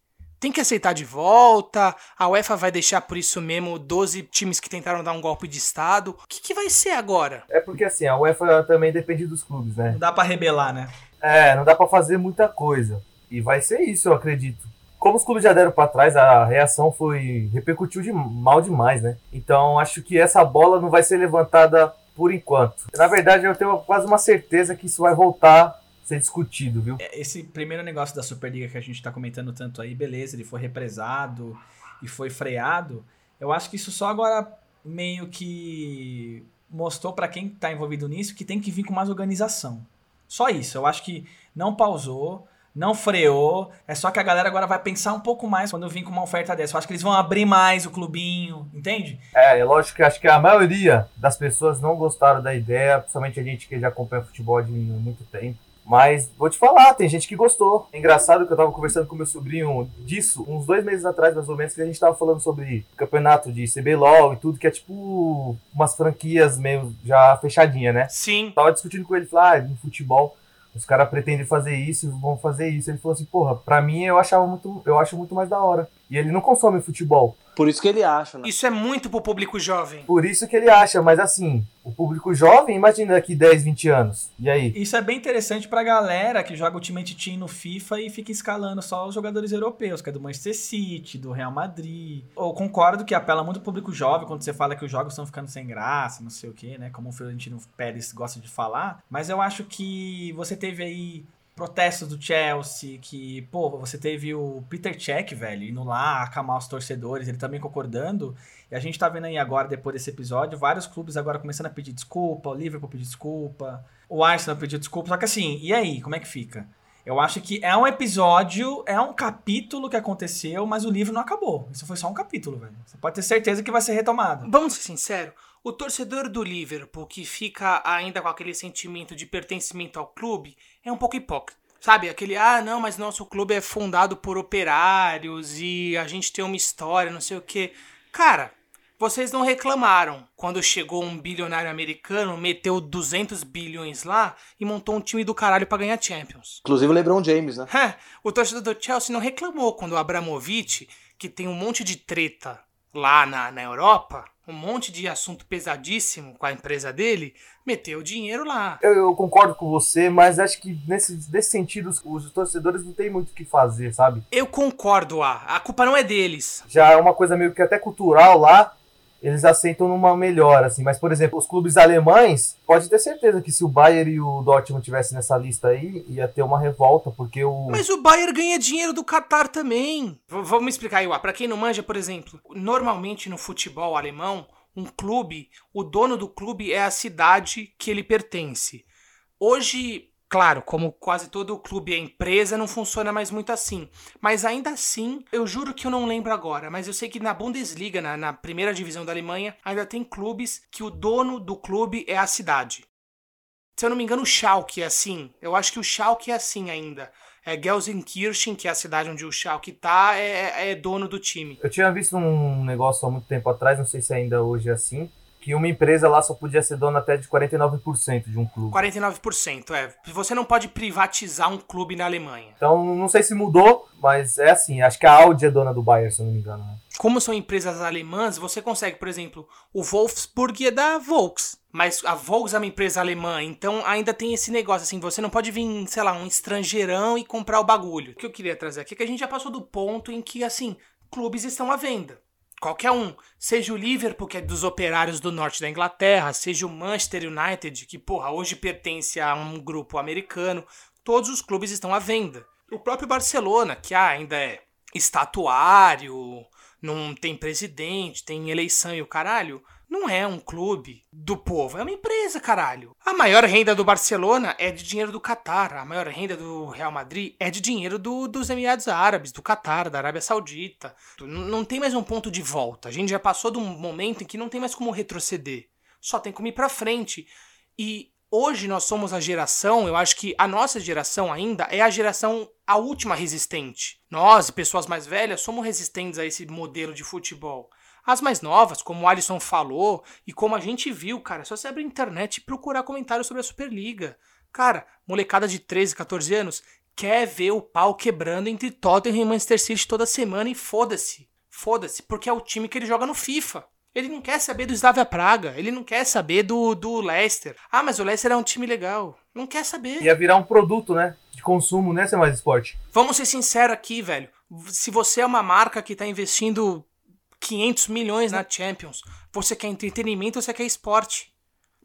Tem que aceitar de volta? A UEFA vai deixar por isso mesmo 12 times que tentaram dar um golpe de Estado? O que, que vai ser agora? É porque assim, a UEFA também depende dos clubes, né? Não dá pra rebelar, né? É, não dá pra fazer muita coisa. E vai ser isso, eu acredito. Como os clubes já deram pra trás, a reação foi. repercutiu de, mal demais, né? Então acho que essa bola não vai ser levantada por enquanto. Na verdade, eu tenho quase uma certeza que isso vai voltar ser discutido, viu? É, Esse primeiro negócio da Superliga que a gente tá comentando tanto aí, beleza, ele foi represado e foi freado. Eu acho que isso só agora meio que mostrou pra quem tá envolvido nisso que tem que vir com mais organização. Só isso. Eu acho que não pausou, não freou. É só que a galera agora vai pensar um pouco mais quando vir com uma oferta dessa. Eu acho que eles vão abrir mais o clubinho, entende? É, é lógico que acho que a maioria das pessoas não gostaram da ideia, principalmente a gente que já acompanha futebol de muito tempo. Mas vou te falar, tem gente que gostou. É engraçado que eu tava conversando com meu sobrinho disso, uns dois meses atrás, mais ou menos, que a gente tava falando sobre campeonato de CBLOL e tudo, que é tipo umas franquias meio já fechadinha, né? Sim. Tava discutindo com ele, falar, ah, no futebol, os caras pretendem fazer isso, vão fazer isso. Ele falou assim, porra, pra mim eu achava muito, eu acho muito mais da hora. E ele não consome futebol. Por isso que ele acha, né? Isso é muito pro público jovem. Por isso que ele acha, mas assim, o público jovem, imagina daqui 10, 20 anos. E aí? Isso é bem interessante pra galera que joga Ultimate Team no FIFA e fica escalando só os jogadores europeus, que é do Manchester City, do Real Madrid. Eu concordo que apela muito ao público jovem quando você fala que os jogos estão ficando sem graça, não sei o que, né? Como o Florentino Pérez gosta de falar. Mas eu acho que você teve aí protestos do Chelsea, que, pô, você teve o Peter Cech, velho, indo lá acalmar os torcedores, ele também concordando. E a gente tá vendo aí agora, depois desse episódio, vários clubes agora começando a pedir desculpa, o Liverpool pediu desculpa, o Arsenal pediu desculpa. Só que assim, e aí, como é que fica? Eu acho que é um episódio, é um capítulo que aconteceu, mas o livro não acabou. Isso foi só um capítulo, velho. Você pode ter certeza que vai ser retomado. Vamos ser sinceros, o torcedor do Liverpool que fica ainda com aquele sentimento de pertencimento ao clube é um pouco hipócrita. Sabe, aquele, ah, não, mas nosso clube é fundado por operários e a gente tem uma história, não sei o quê. Cara, vocês não reclamaram quando chegou um bilionário americano, meteu 200 bilhões lá e montou um time do caralho pra ganhar Champions. Inclusive o LeBron James, né? O torcedor do Chelsea não reclamou quando o Abramovich, que tem um monte de treta lá na, na Europa, um monte de assunto pesadíssimo com a empresa dele, meteu dinheiro lá. Eu, eu concordo com você, mas acho que nesse, nesse sentido os, os torcedores não tem muito o que fazer, sabe? Eu concordo, ah, a culpa não é deles. Já é uma coisa meio que até cultural lá, eles aceitam numa melhora, assim. Mas, por exemplo, os clubes alemães, pode ter certeza que se o Bayern e o Dortmund tivessem nessa lista aí, ia ter uma revolta, porque o... Mas o Bayern ganha dinheiro do Qatar também. V vamos explicar aí, ó. Pra quem não manja, por exemplo, normalmente no futebol alemão, um clube, o dono do clube é a cidade que ele pertence. Hoje, claro, como quase todo clube é empresa, não funciona mais muito assim. Mas ainda assim, eu juro que eu não lembro agora, mas eu sei que na Bundesliga, na, na primeira divisão da Alemanha, ainda tem clubes que o dono do clube é a cidade. Se eu não me engano, o Schalke é assim. Eu acho que o Schalke é assim ainda. É Gelsenkirchen, que é a cidade onde o Schalke tá, é, é dono do time. Eu tinha visto um negócio há muito tempo atrás, não sei se ainda hoje é assim, que uma empresa lá só podia ser dona até de 49% de um clube. 49%, é. Você não pode privatizar um clube na Alemanha. Então, não sei se mudou, mas é assim. Acho que a Audi é dona do Bayern, se eu não me engano. Né? Como são empresas alemãs, você consegue, por exemplo, o Wolfsburg é da Volks. Mas a Volks é uma empresa alemã, então ainda tem esse negócio assim, você não pode vir, sei lá, um estrangeirão e comprar o bagulho. O que eu queria trazer aqui é que a gente já passou do ponto em que, assim, clubes estão à venda. Qualquer um, seja o Liverpool, que é dos operários do norte da Inglaterra, seja o Manchester United, que, porra, hoje pertence a um grupo americano, todos os clubes estão à venda. O próprio Barcelona, que ah, ainda é estatuário, não tem presidente, tem eleição e o caralho, não é um clube do povo, é uma empresa, caralho. A maior renda do Barcelona é de dinheiro do Catar, a maior renda do Real Madrid é de dinheiro do, dos Emirados Árabes, do Catar, da Arábia Saudita. Não tem mais um ponto de volta. A gente já passou de um momento em que não tem mais como retroceder. Só tem como ir pra frente. E hoje nós somos a geração, eu acho que a nossa geração ainda é a geração a última resistente. Nós, pessoas mais velhas, somos resistentes a esse modelo de futebol. As mais novas, como o Alisson falou, e como a gente viu, cara, é só você abrir a internet e procurar comentários sobre a Superliga. Cara, molecada de 13, 14 anos quer ver o pau quebrando entre Tottenham e Manchester City toda semana e foda-se. Foda-se, porque é o time que ele joga no FIFA. Ele não quer saber do Slavia Praga, ele não quer saber do, do Leicester. Ah, mas o Leicester é um time legal. Não quer saber. Ia virar um produto, né? De consumo, né, ser mais esporte. Vamos ser sinceros aqui, velho. Se você é uma marca que tá investindo 500 milhões na Champions, você quer entretenimento ou você quer esporte?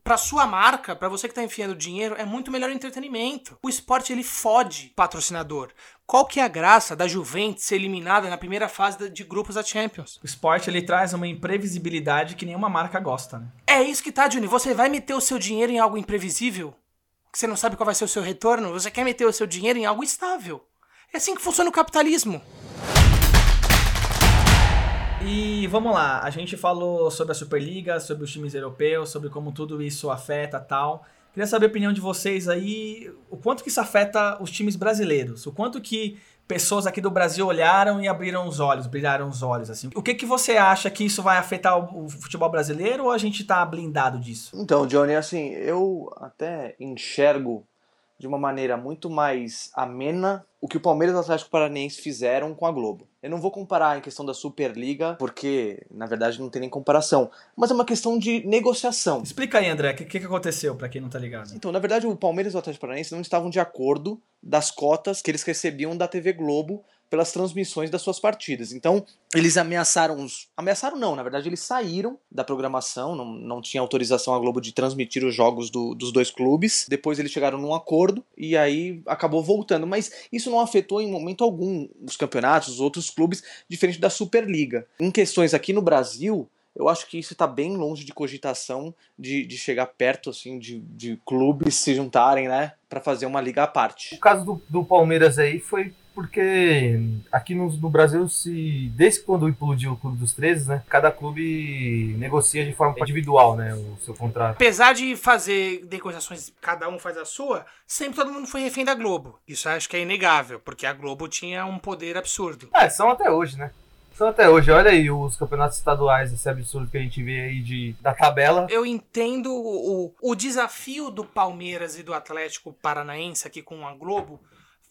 Pra sua marca, pra você que tá enfiando dinheiro, é muito melhor o entretenimento. O esporte ele fode patrocinador. Qual que é a graça da Juventus ser eliminada na primeira fase de grupos da Champions? O esporte ele traz uma imprevisibilidade que nenhuma marca gosta, né? É isso que tá, Johnny. Você vai meter o seu dinheiro em algo imprevisível? Que você não sabe qual vai ser o seu retorno? Você quer meter o seu dinheiro em algo estável. É assim que funciona o capitalismo. E vamos lá, a gente falou sobre a Superliga, sobre os times europeus, sobre como tudo isso afeta tal. Queria saber a opinião de vocês aí, o quanto que isso afeta os times brasileiros, o quanto que pessoas aqui do Brasil olharam e abriram os olhos, brilharam os olhos, assim. O que que você acha que isso vai afetar o, futebol brasileiro ou a gente tá blindado disso? Então, Johnny, assim, eu até enxergo de uma maneira muito mais amena o que o Palmeiras e o Atlético Paranaense fizeram com a Globo. Eu não vou comparar em questão da Superliga, porque na verdade não tem nem comparação, mas é uma questão de negociação. Explica aí, André, o que, que aconteceu para quem não tá ligado? Então, na verdade, o Palmeiras e o Atlético Paranaense não estavam de acordo das cotas que eles recebiam da TV Globo pelas transmissões das suas partidas. Então, eles ameaçaram os. Ameaçaram não, na verdade, eles saíram da programação, não, não tinha autorização a Globo de transmitir os jogos do, dos dois clubes. Depois eles chegaram num acordo e aí acabou voltando. Mas isso não afetou em momento algum os campeonatos, os outros clubes, diferente da Superliga. Em questões aqui no Brasil, eu acho que isso está bem longe de cogitação de, de chegar perto assim de, de clubes se juntarem, né, para fazer uma liga à parte. O caso do, do Palmeiras aí foi porque aqui no, no, Brasil, se desde quando implodiu o Clube dos 13, né, cada clube negocia de forma individual, né, o seu contrato. Apesar de fazer negociações, cada um faz a sua, sempre todo mundo foi refém da Globo. Isso acho que é inegável, porque a Globo tinha um poder absurdo. É, são até hoje, né? São até hoje. Olha aí os campeonatos estaduais, esse absurdo que a gente vê aí de, da tabela. Eu entendo o, o desafio do Palmeiras e do Atlético Paranaense aqui com a Globo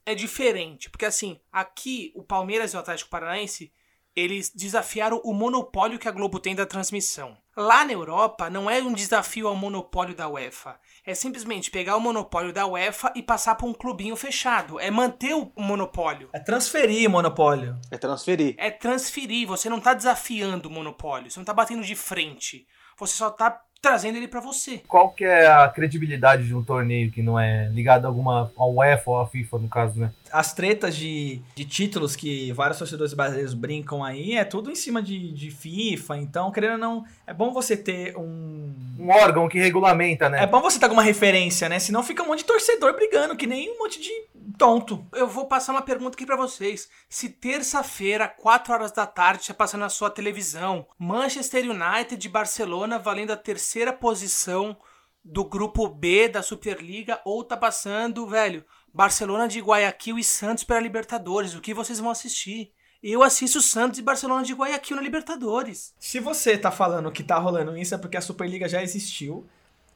é diferente, porque assim, aqui o Palmeiras e o Atlético Paranaense, eles desafiaram o monopólio que a Globo tem da transmissão. Lá na Europa, não é um desafio ao monopólio da UEFA. É simplesmente pegar o monopólio da UEFA e passar para um clubinho fechado. É manter o monopólio. É transferir o monopólio. É transferir. É transferir. Você não está desafiando o monopólio. Você não está batendo de frente. Você só está trazendo ele para você. Qual que é a credibilidade de um torneio que não é ligado a alguma ao UEFA ou à FIFA no caso, né? As tretas de, de títulos que vários torcedores brasileiros brincam aí é tudo em cima de, de FIFA, então, querendo ou não, é bom você ter um um órgão que regulamenta, né? É bom você ter alguma referência, né? Senão fica um monte de torcedor brigando, que nem um monte de tonto. Eu vou passar uma pergunta aqui para vocês. Se terça-feira, 4 horas da tarde, está passando na sua televisão, Manchester United e Barcelona valendo a terceira posição do grupo B da Superliga, ou tá passando, velho, Barcelona de Guayaquil e Santos para Libertadores, o que vocês vão assistir? Eu assisto Santos e Barcelona de Guayaquil na Libertadores. Se você tá falando que tá rolando isso é porque a Superliga já existiu.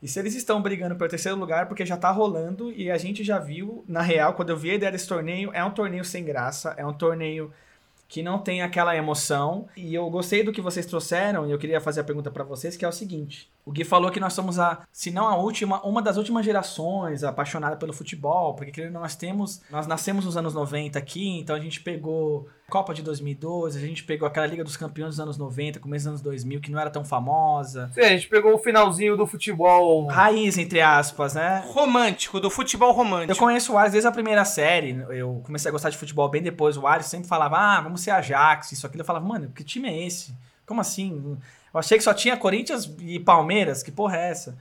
E se eles estão brigando pelo terceiro lugar, porque já tá rolando e a gente já viu, na real, quando eu vi a ideia desse torneio, é um torneio sem graça, é um torneio que não tem aquela emoção. E eu gostei do que vocês trouxeram e eu queria fazer a pergunta para vocês, que é o seguinte: o Gui falou que nós somos a, se não a última, uma das últimas gerações apaixonada pelo futebol, porque nós temos, nós nascemos nos anos 90 aqui, então a gente pegou Copa de 2012, a gente pegou aquela Liga dos Campeões dos anos 90, começo dos anos 2000, que não era tão famosa. Sim, a gente pegou o finalzinho do futebol. Raiz, entre aspas, né? Romântico, do futebol romântico. Eu conheço o Alisson desde a primeira série. Eu comecei a gostar de futebol bem depois. O Alisson sempre falava, ah, vamos ser Ajax, isso aquilo. Eu falava, mano, que time é esse? Como assim? Eu achei que só tinha Corinthians e Palmeiras, que porra é essa?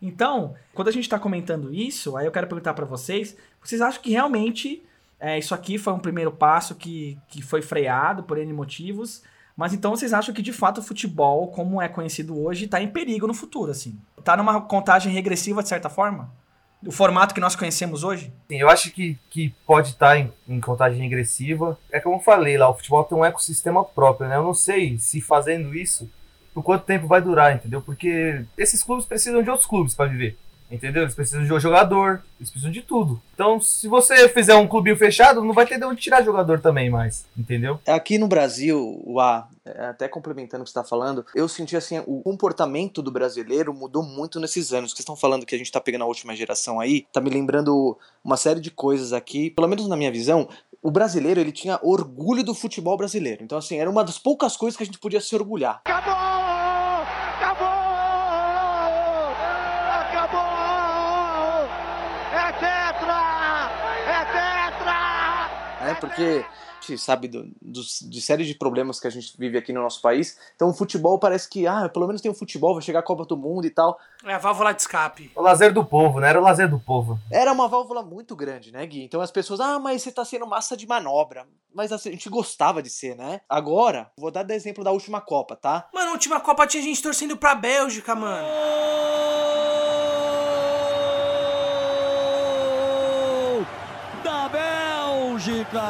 Então, quando a gente está comentando isso, aí eu quero perguntar para vocês, vocês acham que realmente é, isso aqui foi um primeiro passo que, que foi freado por N motivos, mas então vocês acham que de fato o futebol, como é conhecido hoje, está em perigo no futuro, assim? Está numa contagem regressiva de certa forma? O formato que nós conhecemos hoje? Sim, eu acho que, que pode estar tá em, em, contagem regressiva. É como eu falei lá, o futebol tem um ecossistema próprio, né? Eu não sei se fazendo isso por quanto tempo vai durar, entendeu? Porque esses clubes precisam de outros clubes para viver. Entendeu? Eles precisam de um jogador, eles precisam de tudo. Então, se você fizer um clubinho fechado, não vai ter de onde tirar jogador também mais, entendeu? Aqui no Brasil, o A, é, até complementando o que você está falando, eu senti assim, o comportamento do brasileiro mudou muito nesses anos. Vocês estão falando que a gente está pegando a última geração aí, tá me lembrando uma série de coisas aqui, pelo menos na minha visão, o brasileiro ele tinha orgulho do futebol brasileiro. Então, assim, era uma das poucas coisas que a gente podia se orgulhar. Acabou! Acabou! Porque a gente sabe do, dos- de série de problemas que a gente vive aqui no nosso país. Então o futebol parece que, ah, pelo menos tem o futebol, vai chegar a Copa do Mundo e tal. É a válvula de escape. O lazer do povo, né? Era o lazer do povo. Era uma válvula muito grande, né, Gui? Então as pessoas, ah, mas você tá sendo massa de manobra. Mas assim, a gente gostava de ser, né? Agora, vou dar exemplo da última Copa, tá? Mano, a última Copa tinha gente torcendo pra Bélgica, mano. Da Bélgica!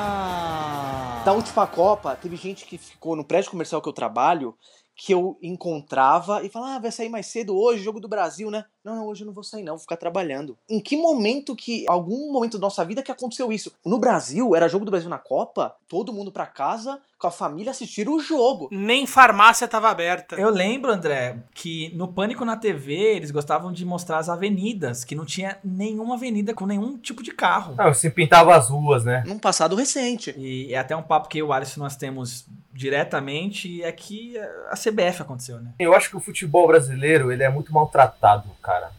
Da última Copa, teve gente que ficou no prédio comercial que eu trabalho, que eu encontrava e falava, ah, vai sair mais cedo hoje, jogo do Brasil, né? Não, não, hoje eu não vou sair não, vou ficar trabalhando. Em que momento que, algum momento da nossa vida que aconteceu isso? No Brasil, era jogo do Brasil na Copa, todo mundo pra casa, com a família assistir o jogo. Nem farmácia tava aberta. Eu lembro, André, que no Pânico na TV eles gostavam de mostrar as avenidas, que não tinha nenhuma avenida com nenhum tipo de carro. Não, se pintava as ruas, né? Num passado recente. E é até um papo que eu e o Alisson nós temos diretamente, é que a CBF aconteceu, né? Eu acho que o futebol brasileiro, ele é muito maltratado, cara.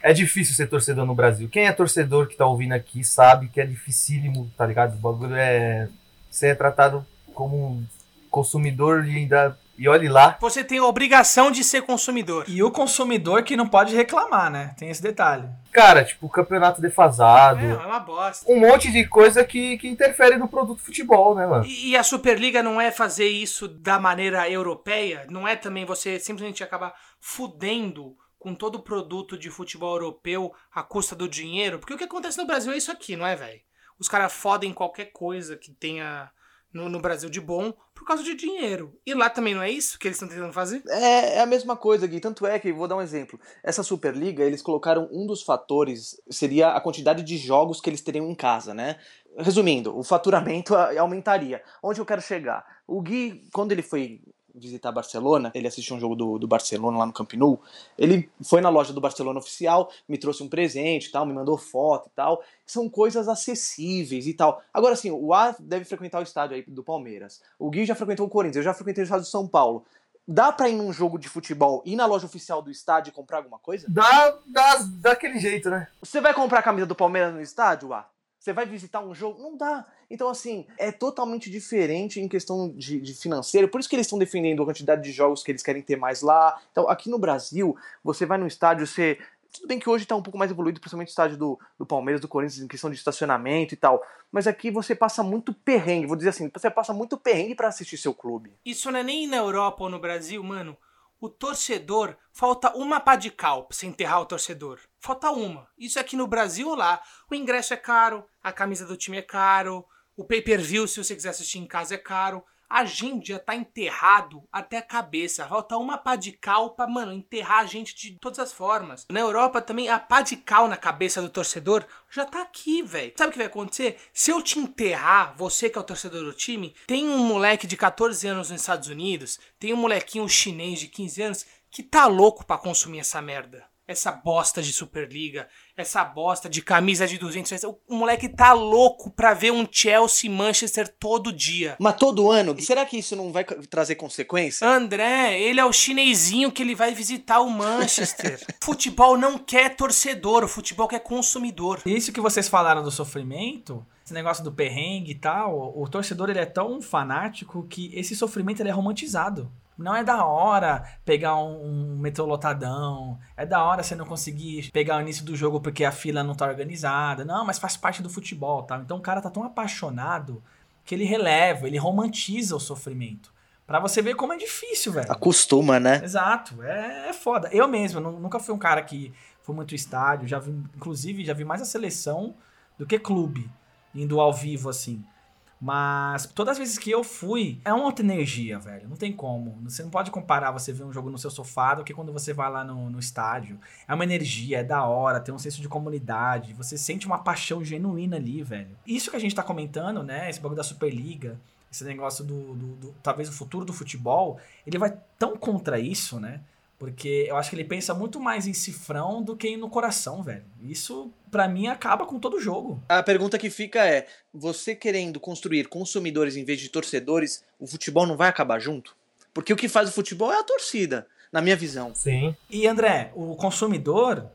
É difícil ser torcedor no Brasil. Quem é torcedor que tá ouvindo aqui sabe que é dificílimo, tá ligado? O bagulho é... Você é tratado como um consumidor e ainda... E olhe lá, Você tem a obrigação de ser consumidor. E o consumidor que não pode reclamar, né? Tem esse detalhe. cara, tipo, campeonato defasado. É, é uma bosta. Um monte de coisa que, que interfere no produto futebol, né, mano? E, e a Superliga não é fazer isso da maneira europeia? Não é também você simplesmente acabar fudendo com todo o produto de futebol europeu à custa do dinheiro? Porque o que acontece no Brasil é isso aqui, não é, velho? Os caras fodem qualquer coisa que tenha no, no Brasil de bom por causa de dinheiro. E lá também não é isso que eles estão tentando fazer? É, é a mesma coisa, Gui. Tanto é que, vou dar um exemplo. Essa Superliga, eles colocaram um dos fatores, seria a quantidade de jogos que eles teriam em casa, né? Resumindo, o faturamento aumentaria. Onde eu quero chegar? O Gui, quando ele foi visitar Barcelona, ele assistiu um jogo do, do Barcelona lá no Camp Nou, ele foi na loja do Barcelona oficial, me trouxe um presente e tal, me mandou foto e tal. São coisas acessíveis e tal. Agora, assim, o A deve frequentar o estádio aí do Palmeiras. O Gui já frequentou o Corinthians, eu já frequentei o estádio do São Paulo. Dá pra ir num jogo de futebol, ir na loja oficial do estádio e comprar alguma coisa? Dá, dá daquele jeito, né? Você vai comprar a camisa do Palmeiras no estádio, ah? Você vai visitar um jogo? Não dá. Então, assim, é totalmente diferente em questão de, de financeiro. Por isso que eles estão defendendo a quantidade de jogos que eles querem ter mais lá. Então, aqui no Brasil, você vai no estádio, você. Tudo bem que hoje tá um pouco mais evoluído, principalmente o estádio do, do Palmeiras, do Corinthians, em questão de estacionamento e tal. Mas aqui você passa muito perrengue, vou dizer assim, você passa muito perrengue pra assistir seu clube. Isso não é nem na Europa ou no Brasil, mano. O torcedor, falta uma pá de cal pra você enterrar o torcedor. Falta uma. Isso aqui no Brasil lá. O ingresso é caro, a camisa do time é caro, o pay-per-view, se você quiser assistir em casa, é caro. A gente já tá enterrado até a cabeça. Falta uma pá de cal pra, mano, enterrar a gente de todas as formas. Na Europa também, a pá de cal na cabeça do torcedor já tá aqui, velho. Sabe o que vai acontecer? Se eu te enterrar, você que é o torcedor do time, tem um moleque de 14 anos nos Estados Unidos, tem um molequinho chinês de 15 anos que tá louco pra consumir essa merda. Essa bosta de Superliga, essa bosta de camisa de 200 reais. O moleque tá louco pra ver um Chelsea e Manchester todo dia. Mas todo ano, será que isso não vai trazer consequência? André, ele é o chinesinho que ele vai visitar o Manchester. futebol não quer torcedor, o futebol quer consumidor. Isso que vocês falaram do sofrimento, esse negócio do perrengue e tal, o torcedor ele é tão fanático que esse sofrimento ele é romantizado. Não é da hora pegar um, um metrô lotadão, é da hora você não conseguir pegar o início do jogo porque a fila não tá organizada. Não, mas faz parte do futebol, tá? Então o cara tá tão apaixonado que ele releva, ele romantiza o sofrimento. Pra você ver como é difícil, velho. Acostuma, né? Exato, é, é foda. Eu mesmo, nu- nunca fui um cara que foi muito estádio, já vi, inclusive, já vi mais a seleção do que clube, indo ao vivo, assim. Mas todas as vezes que eu fui, é uma outra energia, velho. Não tem como. Você não pode comparar você ver um jogo no seu sofá do que quando você vai lá no, no estádio. É uma energia, é da hora, tem um senso de comunidade. Você sente uma paixão genuína ali, velho. Isso que a gente tá comentando, né? Esse bagulho da Superliga, esse negócio do, do, do talvez o futuro do futebol, ele vai tão contra isso, né? Porque eu acho que ele pensa muito mais em cifrão do que no coração, velho. Isso, pra mim, acaba com todo o jogo. A pergunta que fica é: você querendo construir consumidores em vez de torcedores, o futebol não vai acabar junto? Porque o que faz o futebol é a torcida, na minha visão. Sim. E André, o consumidor,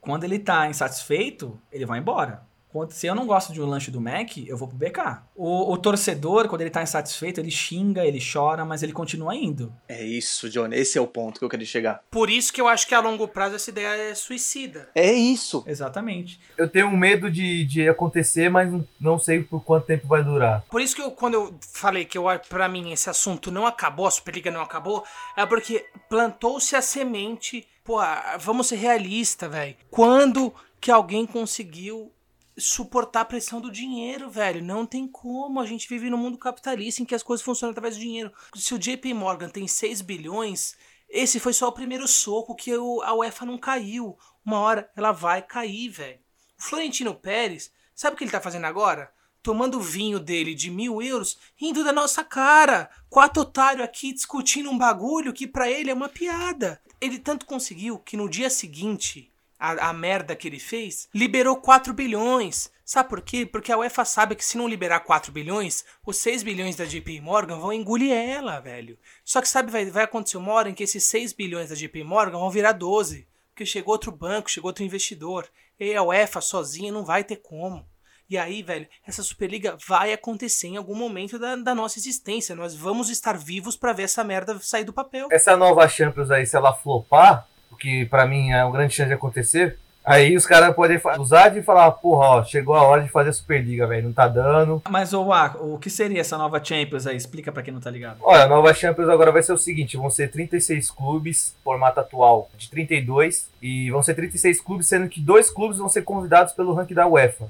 quando ele tá insatisfeito, ele vai embora. Se eu não gosto de um lanche do Mac, eu vou pro BK. O, o torcedor, quando ele tá insatisfeito, ele xinga, ele chora, mas ele continua indo. É isso, Johnny. Esse é o ponto que eu queria chegar. Por isso que eu acho que a longo prazo essa ideia é suicida. É isso. Exatamente. Eu tenho medo de, de acontecer, mas não- sei por quanto tempo vai durar. Por isso que eu, quando eu falei que eu, pra mim esse assunto não acabou, a Superliga não acabou, é porque plantou-se a semente. Pô, ah, vamos ser realistas, velho. Quando que alguém conseguiu suportar a pressão do dinheiro, velho? Não tem como. A gente vive num mundo capitalista em que as coisas funcionam através do dinheiro. Se o JP Morgan tem 6 bilhões, esse foi só o primeiro soco que a UEFA não caiu. Uma hora ela vai cair, velho. O Florentino Pérez, sabe o que ele tá fazendo agora? Tomando vinho dele de mil euros, rindo da nossa cara. Quatro otários aqui discutindo um bagulho que pra ele é uma piada. Ele tanto conseguiu que no dia seguinte, a, a merda que ele fez, liberou 4 bilhões. Sabe por quê? Porque a UEFA sabe que se não liberar 4 bilhões, os 6 bilhões da JP Morgan vão engolir ela, velho. Só que sabe, vai, vai acontecer uma hora em que esses 6 bilhões da JP Morgan vão virar 12. Porque chegou outro banco, chegou outro investidor. E a UEFA sozinha não vai ter como. E aí, velho, essa Superliga vai acontecer em algum momento da, da nossa existência. Nós vamos estar vivos pra ver essa merda sair do papel. Essa nova Champions aí, se ela flopar, o que pra mim é uma grande chance de acontecer, aí os caras podem usar de falar, porra, ó, chegou a hora de fazer a Superliga, velho, não tá dando. Mas, ô, Wá, o que seria essa nova Champions aí? Explica pra quem não tá ligado. Olha, a nova Champions agora vai ser o seguinte: vão ser 36 clubes, formato atual de 32, e vão ser 36 clubes, sendo que dois clubes vão ser convidados pelo ranking da UEFA.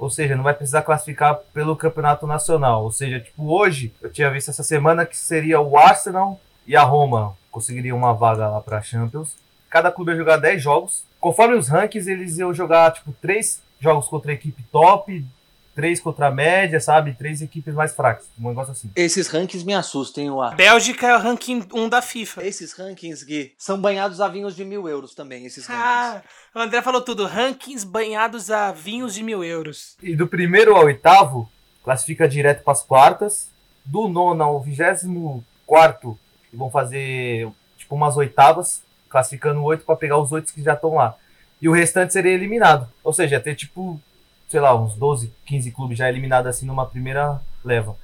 Ou seja, não vai precisar classificar pelo campeonato nacional. Ou seja, tipo, hoje, eu tinha visto essa semana que seria o Arsenal e a Roma conseguiriam uma vaga lá pra Champions. Cada clube ia jogar 10 jogos. Conforme os rankings, eles iam jogar, tipo, 3 jogos contra a equipe top, 3 contra a média, sabe? 3 equipes mais fracas. Um negócio assim. Esses rankings me assustem, o A Bélgica é o ranking 1 da FIFA. Esses rankings, Gui, são banhados a vinhos de mil euros também, esses rankings. Ah, o André falou tudo. Rankings banhados a vinhos de mil euros. E do primeiro ao oitavo, classifica direto para as quartas. Do nono ao vigésimo quarto, vão fazer tipo umas oitavas, classificando oito para pegar os oito que já estão lá. E o restante seria eliminado. Ou seja, ter tipo, sei lá, uns 12, 15 clubes já eliminados assim numa primeira leva.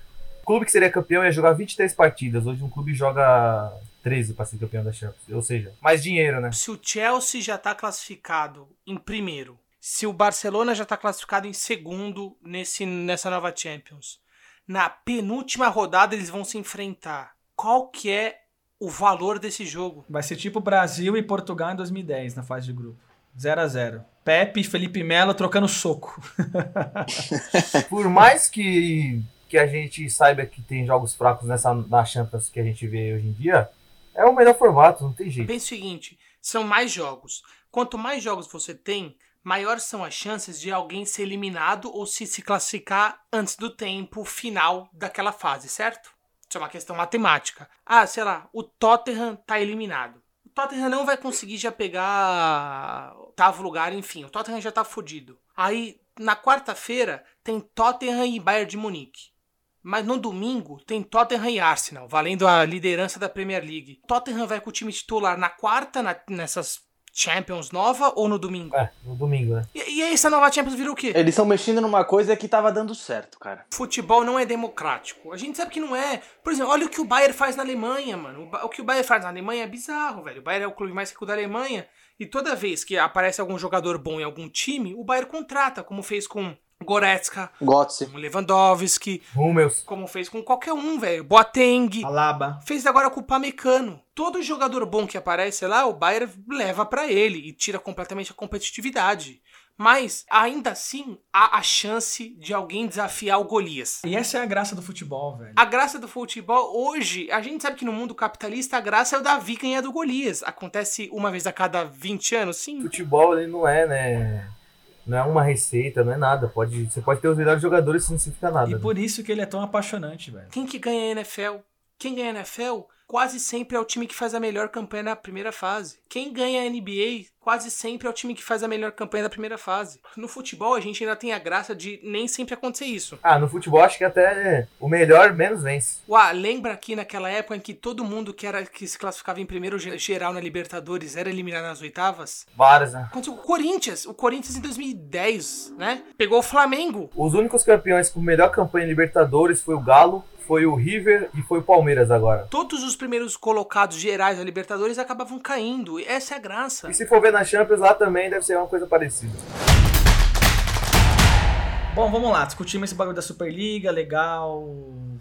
O clube que seria campeão ia jogar 23 partidas. Hoje um clube joga 13 para ser campeão da Champions. Ou seja, mais dinheiro, né? Se o Chelsea já tá classificado em primeiro, se o Barcelona já tá classificado em segundo nesse, nessa nova Champions, na penúltima rodada eles vão se enfrentar. Qual que é o valor desse jogo? Vai ser tipo Brasil e Portugal em 2010, na fase de grupo. 0 a 0 Pepe e Felipe Melo trocando soco. Por mais que, que a gente saiba que tem jogos fracos nessa na Champions que a gente vê hoje em dia, é o melhor formato, não tem jeito. Pensa o seguinte, são mais jogos. Quanto mais jogos você tem, maiores são as chances de alguém ser eliminado ou se se classificar antes do tempo final daquela fase, certo? Isso é uma questão matemática. Ah, sei lá, o Tottenham tá eliminado. O Tottenham não vai conseguir já pegar oitavo lugar, enfim, o Tottenham já tá fudido. Aí, na quarta-feira, tem Tottenham e Bayern de Munique. Mas no domingo tem Tottenham e Arsenal, valendo a liderança da Premier League. Tottenham vai com o time titular na quarta, na- nessas Champions nova ou no domingo? É, no domingo, né? E, e essa nova Champions virou o quê? Eles estão mexendo numa coisa que tava dando certo, cara. Futebol não é democrático. A gente sabe que não é. Por exemplo, olha o que o Bayern faz na Alemanha, mano. O O que o Bayern faz na Alemanha é bizarro, velho. O Bayern é o clube mais rico da Alemanha. E toda vez que aparece algum jogador bom em algum time, o Bayern contrata, como fez com Goretzka, Götze. com Lewandowski, Hummels. como fez com qualquer um, velho. Boateng. Alaba. Fez agora com o Pamecano. Todo jogador bom que aparece lá, o Bayern leva pra ele e tira completamente a competitividade. Mas, ainda assim, há a chance de alguém desafiar o Golias. E essa é a graça do futebol, velho. A graça do futebol, hoje, a gente sabe que no mundo capitalista a graça é o Davi ganhar do Golias. Acontece uma vez a cada 20 anos, sim. Futebol ele não é, né? Não é uma receita, não é nada. Pode, você pode ter os melhores jogadores isso não significa nada. E né? por isso que ele é tão apaixonante, velho. Quem que ganha a NFL? Quem ganha a NFL quase sempre é o time que faz a melhor campanha na primeira fase. Quem ganha a NBA quase sempre é o time que faz a melhor campanha da primeira fase. No futebol a gente ainda tem a graça de nem sempre acontecer isso. Ah, no futebol acho que até o melhor menos vence. Uá, lembra aqui naquela época em que todo mundo que, era, que se classificava em primeiro ge- geral na Libertadores era eliminado nas oitavas? Vários, né? Aconteceu o Corinthians. O Corinthians em 2010, né? Pegou o Flamengo. Os únicos campeões com melhor campanha em Libertadores foi o Galo, foi o River e foi o Palmeiras agora. Todos os primeiros colocados gerais da Libertadores acabavam caindo. Essa é a graça. E se for ver na Champions lá também deve ser uma coisa parecida. Bom, vamos lá, discutimos esse bagulho da Superliga, legal,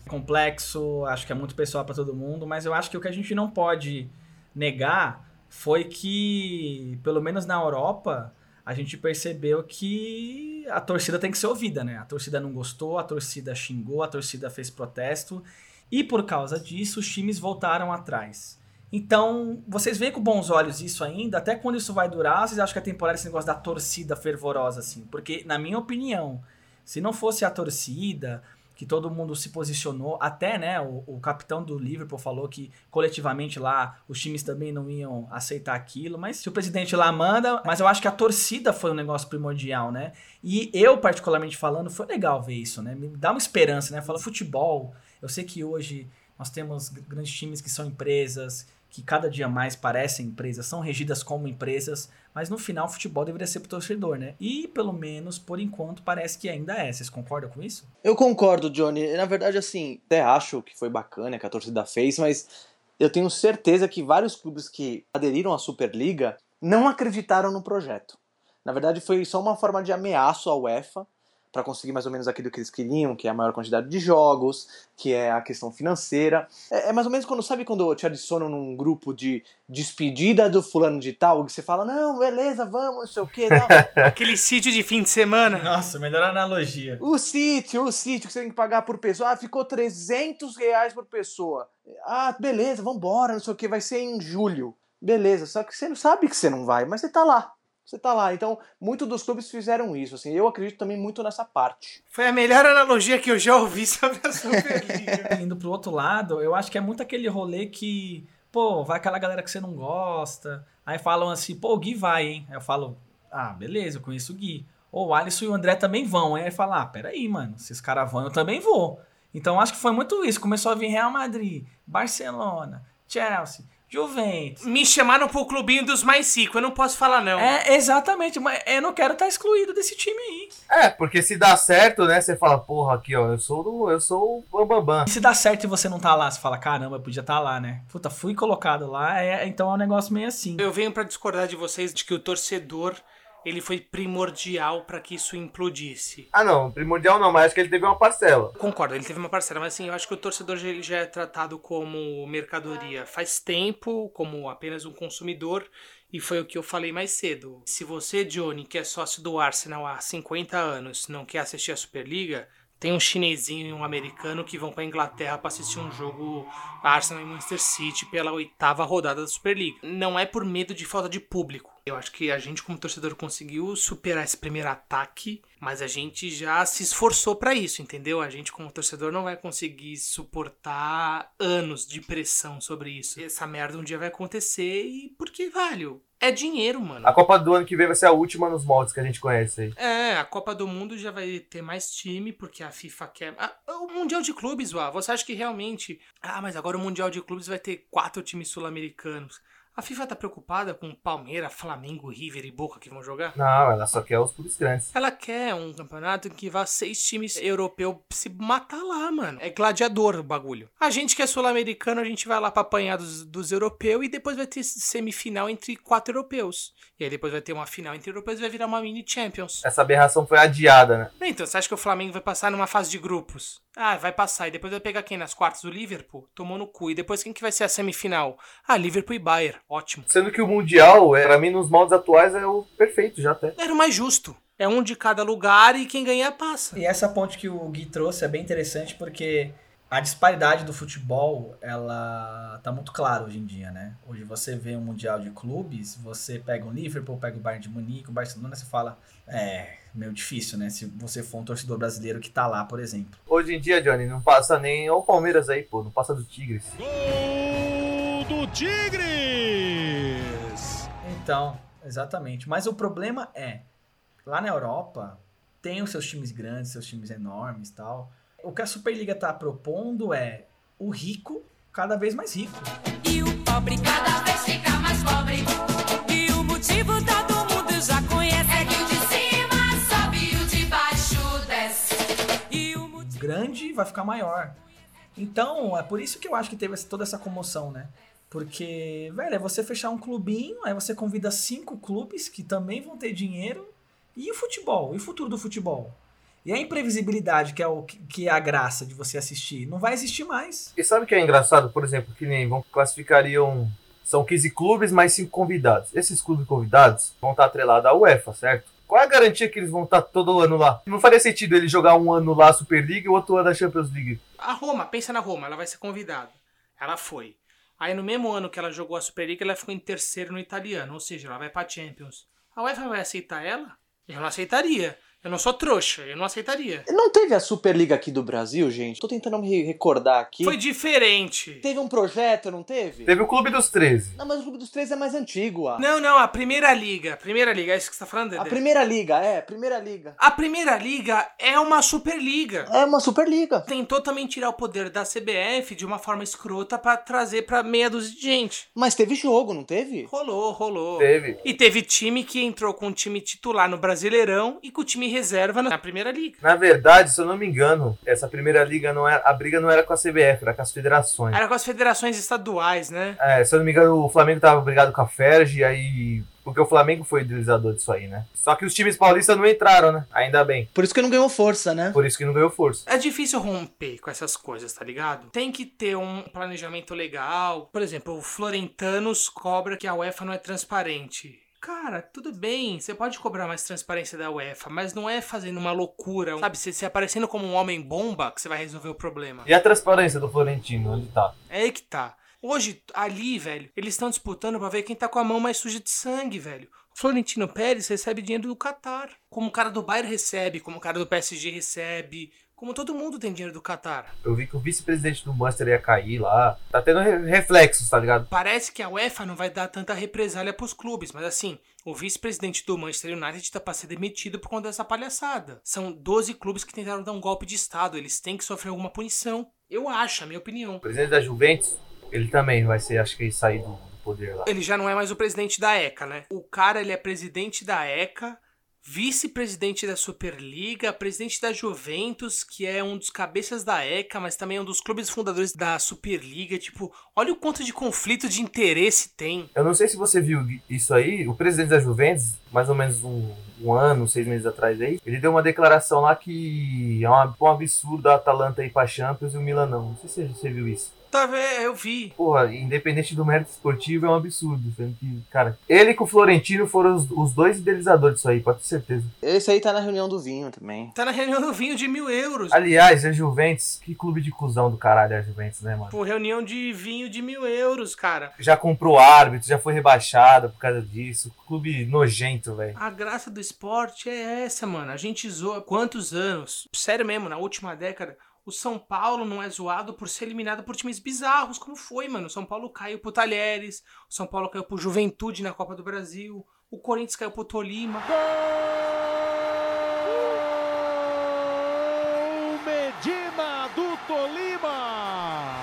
complexo, acho que é muito pessoal pra todo mundo, mas eu acho que o que a gente não pode negar foi que, pelo menos na Europa, a gente percebeu que a torcida tem que ser ouvida, né? A torcida não gostou, a torcida xingou, a torcida fez protesto, e por causa disso os times voltaram atrás. Então, vocês veem com bons olhos isso ainda, até quando isso vai durar, vocês acham que a temporada esse negócio da torcida fervorosa, assim? Porque, na minha opinião, se não fosse a torcida, que todo mundo se posicionou, até né, o, o capitão do Liverpool falou que coletivamente lá os times também não iam aceitar aquilo, mas se o presidente lá manda, mas eu acho que a torcida foi um negócio primordial, né? E eu, particularmente falando, foi legal ver isso, né? Me dá uma esperança, né? Fala futebol, eu sei que hoje nós temos gr- grandes times que são empresas, que cada dia mais parecem empresas, são regidas como empresas, mas no final o futebol deveria ser pro torcedor, né? E pelo menos por enquanto parece que ainda é. Vocês concordam com isso? Eu concordo, Johnny. Na verdade, assim, até acho que foi bacana que a torcida fez, mas eu tenho certeza que vários clubes que aderiram à Superliga não acreditaram no projeto. Na verdade, foi só uma forma de ameaço à UEFA para conseguir mais ou menos aquilo que eles queriam, que é a maior quantidade de jogos, que é a questão financeira. É, é mais ou menos quando, sabe quando te adicionam num grupo de despedida do fulano de tal, que você fala, não, beleza, vamos, não sei o quê, não. Aquele sítio de fim de semana. Nossa, melhor analogia. O sítio, o sítio que você tem que pagar por pessoa. Ah, ficou 300 reais por pessoa. Ah, beleza, vambora, não sei o que, vai ser em julho. Beleza, só que você não sabe que você não vai, mas você tá lá. Você tá lá. Então, muitos dos clubes fizeram isso, assim. Eu acredito também muito nessa parte. Foi a melhor analogia que eu já ouvi sobre a Superliga. Indo pro outro lado, eu acho que é muito aquele rolê que, pô, vai aquela galera que você não gosta. Aí falam assim, pô, o Gui vai, hein? Aí eu falo, ah, beleza, eu conheço o Gui. Ou o Alisson e o André também vão. Aí fala, ah, peraí, mano, se os caras vão, eu também vou. Então acho que foi muito isso. Começou a vir Real Madrid, Barcelona, Chelsea, Juventus. Me chamaram pro clubinho dos mais cinco, eu não posso falar não. É, exatamente, mas eu não quero estar excluído desse time aí. É, porque se dá certo, né? Você fala, porra, aqui, ó, eu sou do, eu sou o Bambam. Se dá certo e você não tá lá, você fala, caramba, eu podia estar lá, né? Puta, fui colocado lá, é, então é um negócio meio assim. Eu venho pra discordar de vocês de que o torcedor ele foi primordial pra que isso implodisse. Ah, não, primordial não, mas acho que ele teve uma parcela. Concordo, ele teve uma parcela, mas assim, eu acho que o torcedor já- ele já é tratado como mercadoria faz tempo, como apenas um consumidor, e foi o que eu falei mais cedo. Se você, Johnny, que é sócio do Arsenal há 50 anos, não quer assistir a Superliga, tem um chinesinho e um americano que vão pra Inglaterra pra assistir um jogo Arsenal e Manchester City pela oitava rodada da Superliga. Não é por medo de falta de público. Eu acho que a gente, como torcedor, conseguiu superar esse primeiro ataque, mas a gente já se esforçou pra isso, entendeu? A gente, como torcedor, não vai conseguir suportar anos de pressão sobre isso. Essa merda um dia vai acontecer e porque, velho, é dinheiro, mano. A Copa do ano que vem vai ser a última nos moldes que a gente conhece aí. É, a Copa do Mundo já vai ter mais time, porque a FIFA quer. Ah, o Mundial de Clubes, Uá, você acha que realmente. Ah, mas agora o Mundial de Clubes vai ter quatro times sul-americanos. A FIFA tá preocupada com Palmeiras, Flamengo, River e Boca que vão jogar? Não, ela só quer os clubes grandes. Ela quer um campeonato em que vá seis times europeus se matar lá, mano. É gladiador o bagulho. A gente que é sul-americano, a gente vai lá pra apanhar dos, dos europeus e depois vai ter semifinal entre quatro europeus. E aí depois vai ter uma final entre europeus e vai virar uma mini Champions. Essa aberração foi adiada, né? Então, você acha que o Flamengo vai passar numa fase de grupos? Ah, vai passar. E depois vai pegar quem nas quartas? O Liverpool? Tomou no cu. E depois quem que vai ser a semifinal? Ah, Liverpool e Bayern. Ótimo. Sendo que o Mundial, é, pra mim, nos moldes atuais, é o perfeito já até. Era o mais justo. É um de cada lugar e quem ganhar passa. E essa ponte que o Gui trouxe é bem interessante porque a disparidade do futebol, ela tá muito clara hoje em dia, né? Hoje você vê um mundial de clubes, você pega o Liverpool, pega o Bayern de Munique, o Barcelona, você fala, é, meio difícil, né? Se você for um torcedor brasileiro que tá lá, por exemplo. Hoje em dia, Johnny, não passa nem o Palmeiras aí, pô, não passa do Tigres. Gol do Tigres! Então, exatamente. Mas o problema é, lá na Europa, tem os seus times grandes, seus times enormes tal. O que a Superliga tá propondo é o rico cada vez mais rico. E o pobre cada vez fica mais pobre. E o motivo todo mundo já conhece. É que o de cima sobe e o de baixo desce. E o motivo... Grande vai ficar maior. Então, é por isso que eu acho que teve toda essa comoção, né? Porque, velho, é você fechar um clubinho, aí você convida cinco clubes que também vão ter dinheiro. E o futebol? E o futuro do futebol? E a imprevisibilidade, que é, o, que é a graça de você assistir, não vai existir mais. E sabe o que é engraçado? Por exemplo, que nem vão classificariam. São 15 clubes mais 5 convidados. Esses clubes convidados vão estar atrelados à UEFA, certo? Qual é a garantia que eles vão estar todo ano lá? Não faria sentido ele jogar um ano lá a Superliga e o outro ano a Champions League. A Roma, pensa na Roma, ela vai ser convidada. Ela foi. Aí no mesmo ano que ela jogou a Superliga, ela ficou em terceiro no italiano, ou seja, ela vai pra Champions. A UEFA vai aceitar ela? Eu não aceitaria. Eu não sou trouxa, eu não aceitaria. Não teve a Superliga aqui do Brasil, gente? Tô tentando me recordar aqui. Foi diferente. Teve um projeto, não teve? Teve o Clube dos 13. Não, mas o Clube dos Três é mais antigo, ah. Não, não, a Primeira Liga. Primeira Liga, é isso que você tá falando, Dedé? A Primeira Liga, é, Primeira Liga. A Primeira Liga é uma Superliga. É uma Superliga. Tentou também tirar o poder da CBF de uma forma escrota pra trazer pra meia dúzia de gente. Mas teve jogo, não teve? Rolou, rolou. Teve. E teve time que entrou com o time titular no Brasileirão e com o time reserva na Primeira Liga. Na verdade, se eu não me engano, essa primeira liga não era. A briga não era com a CBF, era com as federações. Era com as federações estaduais, né? É, se eu não me engano, o Flamengo tava brigado com a Ferg, aí. Porque o Flamengo foi o idealizador disso aí, né? Só que os times paulistas não entraram, né? Ainda bem. Por isso que não ganhou força, né? Por isso que não ganhou força. É difícil romper com essas coisas, tá ligado? Tem que ter um planejamento legal. Por exemplo, o Florentanos cobra que a UEFA não é transparente. Cara, tudo bem, você pode cobrar mais transparência da UEFA, mas não é fazendo uma loucura, sabe? Você, você aparecendo como um homem bomba que você vai resolver o problema. E a transparência do Florentino, onde tá? É aí que tá. Hoje, ali, velho, eles estão disputando pra ver quem tá com a mão mais suja de sangue, velho. O Florentino Pérez recebe dinheiro do Qatar. Como o cara do Bayern recebe, como o cara do PSG recebe. Como todo mundo tem dinheiro do Qatar. Eu vi que o vice-presidente do Manchester ia cair lá. Tá tendo re- reflexos, tá ligado? Parece que a UEFA não vai dar tanta represália pros clubes, mas assim, o vice-presidente do Manchester United tá pra ser demitido por conta dessa palhaçada. São 12 clubes que tentaram dar um golpe de Estado, eles têm que sofrer alguma punição. Eu acho, a minha opinião. O presidente da Juventus, ele também vai ser, acho que, sair do, do poder lá. Ele já não é mais o presidente da ECA, né? O cara, ele é presidente da ECA, vice-presidente da Superliga, presidente da Juventus, que é um dos cabeças da ECA, mas também é um dos clubes fundadores da Superliga. Tipo, olha o quanto de conflito de interesse tem. Eu não sei se você viu isso aí, o presidente da Juventus, mais ou menos um, um ano, seis meses atrás aí, ele deu uma declaração lá que é uma- um absurdo a Atalanta ir pra Champions e o Milan não. Não sei se você viu isso. Tá vendo? Eu vi. Porra, independente do mérito esportivo, é um absurdo. Sendo que, cara, ele com o Florentino foram os, os dois idealizadores disso aí, pode ter certeza. Esse aí tá na reunião do vinho também. Tá na reunião do vinho de mil euros. Aliás, a Juventus, que clube de cuzão do caralho é a Juventus, né, mano? Pô, reunião de vinho de mil euros, cara. Já comprou árbitro, já foi rebaixado por causa disso. Clube nojento, velho. A graça do esporte é essa, mano. A gente zoa quantos anos? Sério mesmo, na última década, o São Paulo não é zoado por ser eliminado por times bizarros, como foi, mano. O São Paulo caiu pro Talheres, o São Paulo caiu pro Juventude na Copa do Brasil, o Corinthians caiu pro Tolima. Gol Medina do Tolima!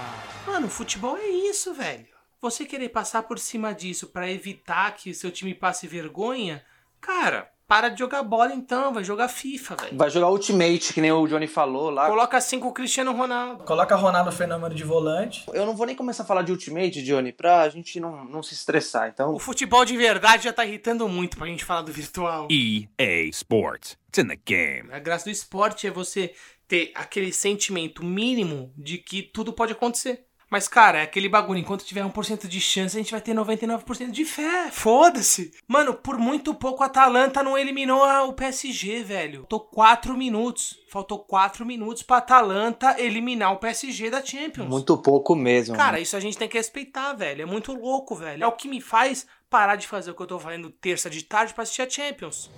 Mano, futebol é isso, velho. Você querer passar por cima disso pra evitar que o seu time passe vergonha, cara, para de jogar bola então, vai jogar FIFA, velho. Vai jogar Ultimate, que nem o Johnny falou lá. Coloca cinco o Cristiano Ronaldo. Coloca Ronaldo Fenômeno de volante. Eu não vou nem começar a falar de Ultimate, Johnny, pra gente não, não se estressar. Então, O futebol de verdade já tá irritando muito pra gente falar do virtual. EA Sports. It's in the game. A graça do esporte é você ter aquele sentimento mínimo de que tudo pode acontecer. Mas, cara, é aquele bagulho. Enquanto tiver 1% de chance, a gente vai ter 99% de fé. Foda-se. Mano, por muito pouco a Atalanta não eliminou a- o PSG, velho. Faltou 4 minutos. Faltou 4 minutos pra Atalanta eliminar o PSG da Champions. Muito pouco mesmo. Cara, isso a gente tem que respeitar, velho. É muito louco, velho. É o que me faz parar de fazer o que eu tô fazendo terça de tarde pra assistir a Champions.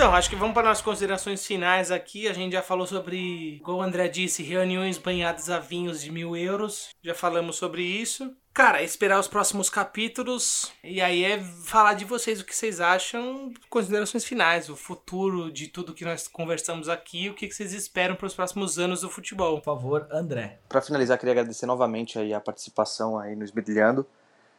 Então, acho que vamos para as considerações finais aqui. A gente já falou sobre, igual o André disse, reuniões banhadas a vinhos de mil euros. Já falamos sobre isso. Cara, esperar os próximos capítulos. E aí é falar de vocês o que vocês acham. Considerações finais, o futuro de tudo que nós conversamos aqui. O que que vocês esperam para os próximos anos do futebol. Por favor, André. Para finalizar, queria agradecer novamente aí a participação aí no Esbrilhando.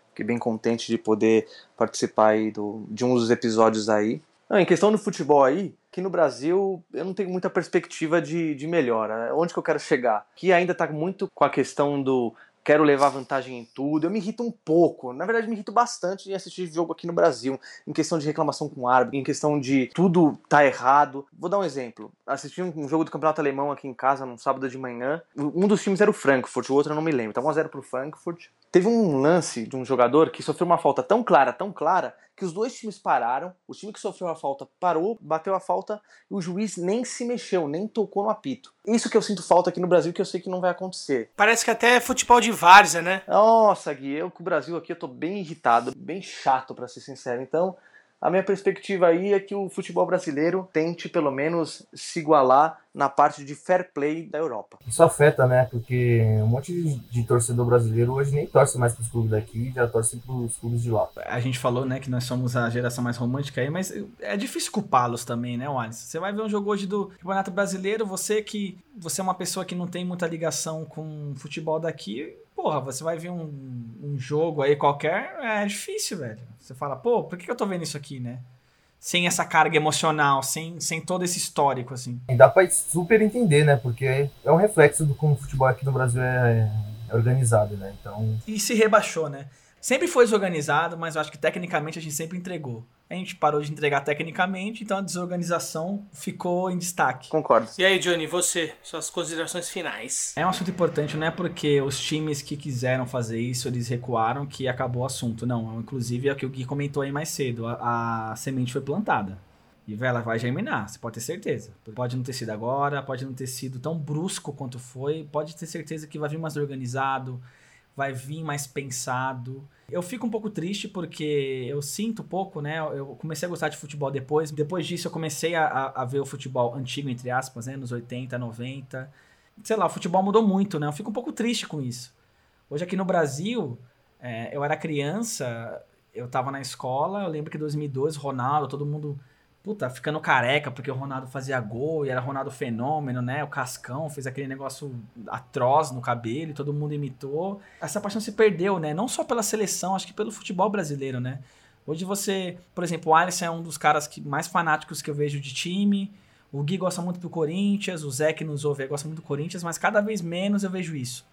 Fiquei bem contente de poder participar aí do, de um dos episódios aí. Não, em questão do futebol aí, que no Brasil eu não tenho muita perspectiva de, de melhora. Onde que eu quero chegar? Que ainda tá muito com a questão do quero levar vantagem em tudo. Eu me irrito um pouco. Na verdade, me irrito bastante em assistir jogo aqui no Brasil. Em questão de reclamação com árbitro, em questão de tudo tá errado. Vou dar um exemplo. Assisti um jogo do Campeonato Alemão aqui em casa num sábado de manhã. Um dos times era o Frankfurt, o outro eu não me lembro. Tava 1x0 pro Frankfurt. Teve um lance de um jogador que sofreu uma falta tão clara, tão clara, que os dois times pararam. O time que sofreu a falta parou, bateu a falta e o juiz nem se mexeu, nem tocou no apito. Isso que eu sinto falta aqui no Brasil, que eu sei que não vai acontecer. Parece que até é futebol de várzea, né? Nossa, Gui, eu com o Brasil aqui eu tô bem irritado, bem chato pra ser sincero. Então, a minha perspectiva aí é que o futebol brasileiro tente pelo menos se igualar na parte de fair play da Europa. Isso afeta, né? Porque um monte de, de torcedor brasileiro hoje nem torce mais pros clubes daqui, já torce pros clubes de lá. A gente falou, né, que nós somos a geração mais romântica aí, mas é difícil culpá-los também, né, Wallace? Você vai ver um jogo hoje do Campeonato Brasileiro, você que você é uma pessoa que não tem muita ligação com futebol daqui, porra, você vai ver um, um jogo aí qualquer, é difícil, velho. Você fala, pô, por que eu tô vendo isso aqui, né? Sem essa carga emocional, sem, sem todo esse histórico, assim. E dá pra super entender, né? Porque é um reflexo do como o futebol aqui no Brasil é, é organizado, né? Então, E se rebaixou, né? Sempre foi desorganizado, mas eu acho que tecnicamente a gente sempre entregou. A gente parou de entregar tecnicamente, então a desorganização ficou em destaque. Concordo. E aí, Johnny, você, suas considerações finais. É um assunto importante, não é porque os times que quiseram fazer isso, eles recuaram que acabou o assunto. Não, inclusive é o que o Gui comentou aí mais cedo. A, a semente foi plantada. E ela vai germinar, você pode ter certeza. Pode não ter sido agora, pode não ter sido tão brusco quanto foi, pode ter certeza que vai vir mais organizado, vai vir mais pensado. Eu fico um pouco triste porque eu sinto pouco, né? Eu comecei a gostar de futebol depois. Depois disso, eu comecei a, a, ver o futebol antigo, entre aspas, né? Nos 80, 90. Sei lá, o futebol mudou muito, né? Eu fico um pouco triste com isso. Hoje aqui no Brasil, é, eu era criança, eu tava na escola, eu lembro que em 2012, Ronaldo, todo mundo puta, ficando careca porque o Ronaldo fazia gol e era Ronaldo fenômeno, né? O Cascão fez aquele negócio atroz no cabelo e todo mundo imitou. Essa paixão se perdeu, né? Não só pela seleção, acho que pelo futebol brasileiro, né? Hoje você, por exemplo, o Alisson é um dos caras que, mais fanáticos que eu vejo de time. O Gui gosta muito do Corinthians, o Zé que nos ouve gosta muito do Corinthians, mas cada vez menos eu vejo isso.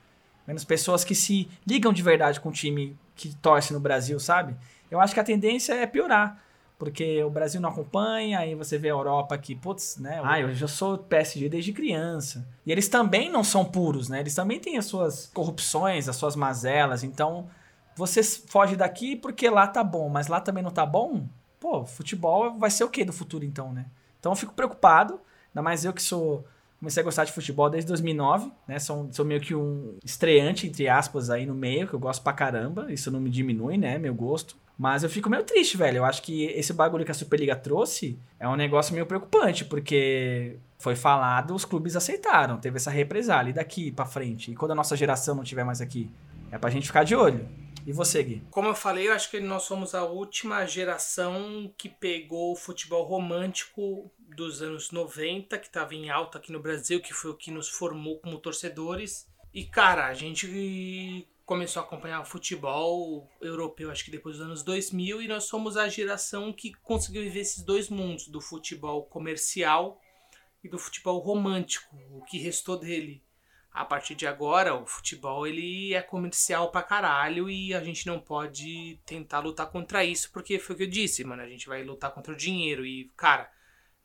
Menos pessoas que se ligam de verdade com o time que torce no Brasil, sabe? Eu acho que a tendência é piorar porque o Brasil não acompanha, aí você vê a Europa que, putz, né? Ah, eu já sou PSG desde criança. E eles também não são puros, né? Eles também têm as suas corrupções, as suas mazelas. Então, você foge daqui porque lá tá bom, mas lá também não tá bom? Pô, futebol vai ser o que do futuro então, né? Então eu fico preocupado, ainda mais eu que sou comecei a gostar de futebol desde 2009, né? Sou, sou meio que um estreante, entre aspas, aí no meio, que eu gosto pra caramba. Isso não me diminui, né? Meu gosto. Mas eu fico meio triste, velho. Eu acho que esse bagulho que a Superliga trouxe é um negócio meio preocupante, porque foi falado, os clubes aceitaram, teve essa represália. E daqui pra frente? E quando a nossa geração não estiver mais aqui? É pra gente ficar de olho. E você, Gui? Como eu falei, eu acho que nós somos a última geração que pegou o futebol romântico dos anos 90, que estava em alta aqui no Brasil, que foi o que nos formou como torcedores. E, cara, a gente começou a acompanhar o futebol europeu, acho que depois dos anos 2000, e nós somos a geração que conseguiu viver esses dois mundos, do futebol comercial e do futebol romântico, o que restou dele. A partir de agora, o futebol ele é comercial pra caralho e a gente não pode tentar lutar contra isso, porque foi o que eu disse, mano, a gente vai lutar contra o dinheiro e, cara,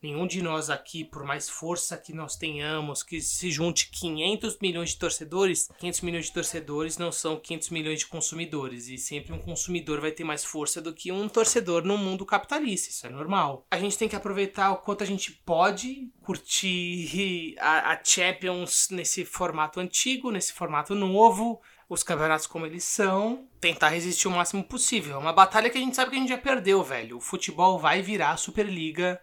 Nenhum de nós aqui, por mais força que nós tenhamos, que se junte 500 milhões de torcedores, 500 milhões de torcedores não são 500 milhões de consumidores. E sempre um consumidor vai ter mais força do que um torcedor no mundo capitalista. Isso é normal. A gente tem que aproveitar o quanto a gente pode curtir a, a Champions nesse formato antigo, nesse formato novo os campeonatos como eles são, tentar resistir o máximo possível. É uma batalha que a gente sabe que a gente já perdeu, velho. O futebol vai virar a Superliga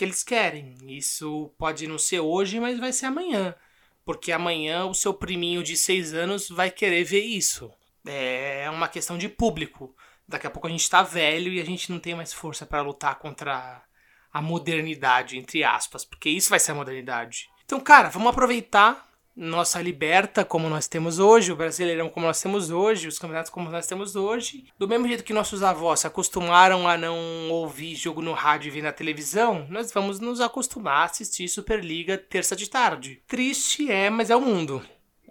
que eles querem. Isso pode não ser hoje, mas vai ser amanhã. Porque amanhã o seu priminho de seis anos vai querer ver isso. É uma questão de público. Daqui a pouco a gente tá velho e a gente não tem mais força para lutar contra a modernidade, entre aspas. Porque isso vai ser a modernidade. Então, cara, vamos aproveitar nossa liberta como nós temos hoje, o brasileirão como nós temos hoje, os campeonatos como nós temos hoje. Do mesmo jeito que nossos avós se acostumaram a não ouvir jogo no rádio e ver na televisão, nós vamos nos acostumar a assistir Superliga terça de tarde. Triste é, mas é o mundo.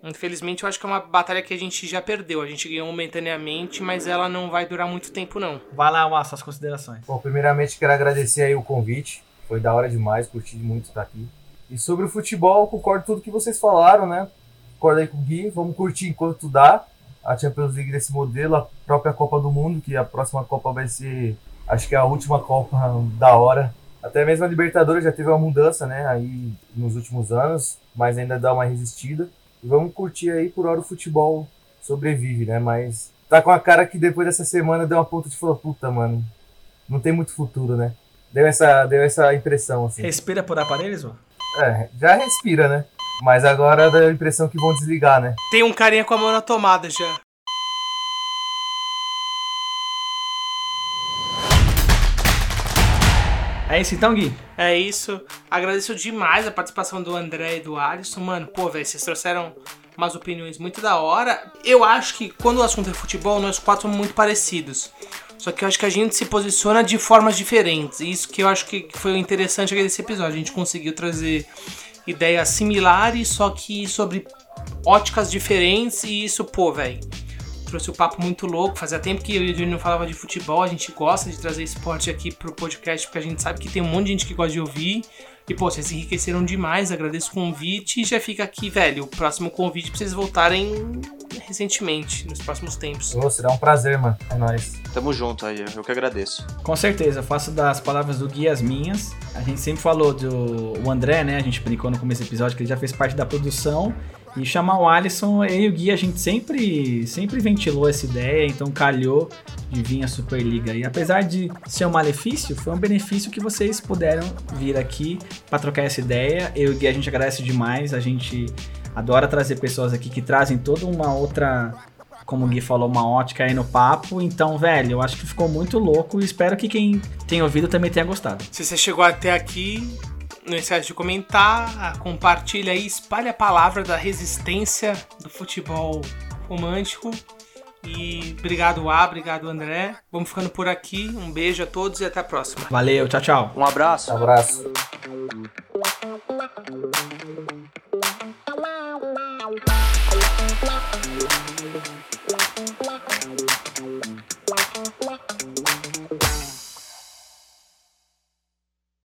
Infelizmente, eu acho que é uma batalha que a gente já perdeu. A gente ganhou momentaneamente, mas ela não vai durar muito tempo, não. Vai lá, Massa, suas considerações. Bom, primeiramente quero agradecer aí o convite. Foi da hora demais, curti muito estar aqui. E sobre o futebol, concordo com tudo que vocês falaram, né? Concordo aí com o Gui, vamos curtir enquanto dá a Champions League desse modelo, a própria Copa do Mundo, que a próxima Copa vai ser, acho que é a última Copa da hora. Até mesmo a Libertadores já teve uma mudança, né, aí nos últimos anos, mas ainda dá uma resistida. E vamos curtir aí por hora o futebol sobrevive, né, mas tá com a cara que depois dessa semana deu uma ponta de falar, puta, mano, não tem muito futuro, né? Deu essa, deu essa impressão, assim. Respira por aparelhos, ó. É, já respira, né? Mas agora dá a impressão que vão desligar, né? Tem um carinha com a mão na tomada já. É isso então, Gui? É isso. Agradeço demais a participação do André e do Alisson. Mano, pô, velho, vocês trouxeram umas opiniões muito da hora. Eu acho que quando o assunto é futebol, nós quatro somos muito parecidos. Só que eu acho que a gente se posiciona de formas diferentes. E isso que eu acho que foi o interessante desse episódio. A gente conseguiu trazer ideias similares, só que sobre óticas diferentes. E isso, pô, velho, trouxe o um papo muito louco. Fazia tempo que eu e o Júnior não falava de futebol. A gente gosta de trazer esporte aqui pro podcast, porque a gente sabe que tem um monte de gente que gosta de ouvir. E, pô, vocês enriqueceram demais, agradeço o convite e já fica aqui, velho, o próximo convite pra vocês voltarem recentemente, nos próximos tempos. Ô, será um prazer, mano. É nóis. Tamo junto aí, eu que agradeço. Com certeza, eu faço das palavras do Gui as minhas. A gente sempre falou do o André, né? A gente brincou no começo do episódio que ele já fez parte da produção. E chamar o Alisson, eu e o Gui, a gente sempre, sempre ventilou essa ideia, então calhou de vir a Superliga. E apesar de ser um malefício, foi um benefício que vocês puderam vir aqui para trocar essa ideia. Eu e o Gui, a gente agradece demais, a gente adora trazer pessoas aqui que trazem toda uma outra, como o Gui falou, uma ótica aí no papo. Então, velho, eu acho que ficou muito louco e espero que quem tem ouvido também tenha gostado. Se você chegou até aqui, não esquece de comentar, compartilha e espalha a palavra da resistência do futebol romântico. E obrigado, A, obrigado, André. Vamos ficando por aqui. Um beijo a todos e até a próxima. Valeu, tchau, tchau. Um abraço. Um abraço.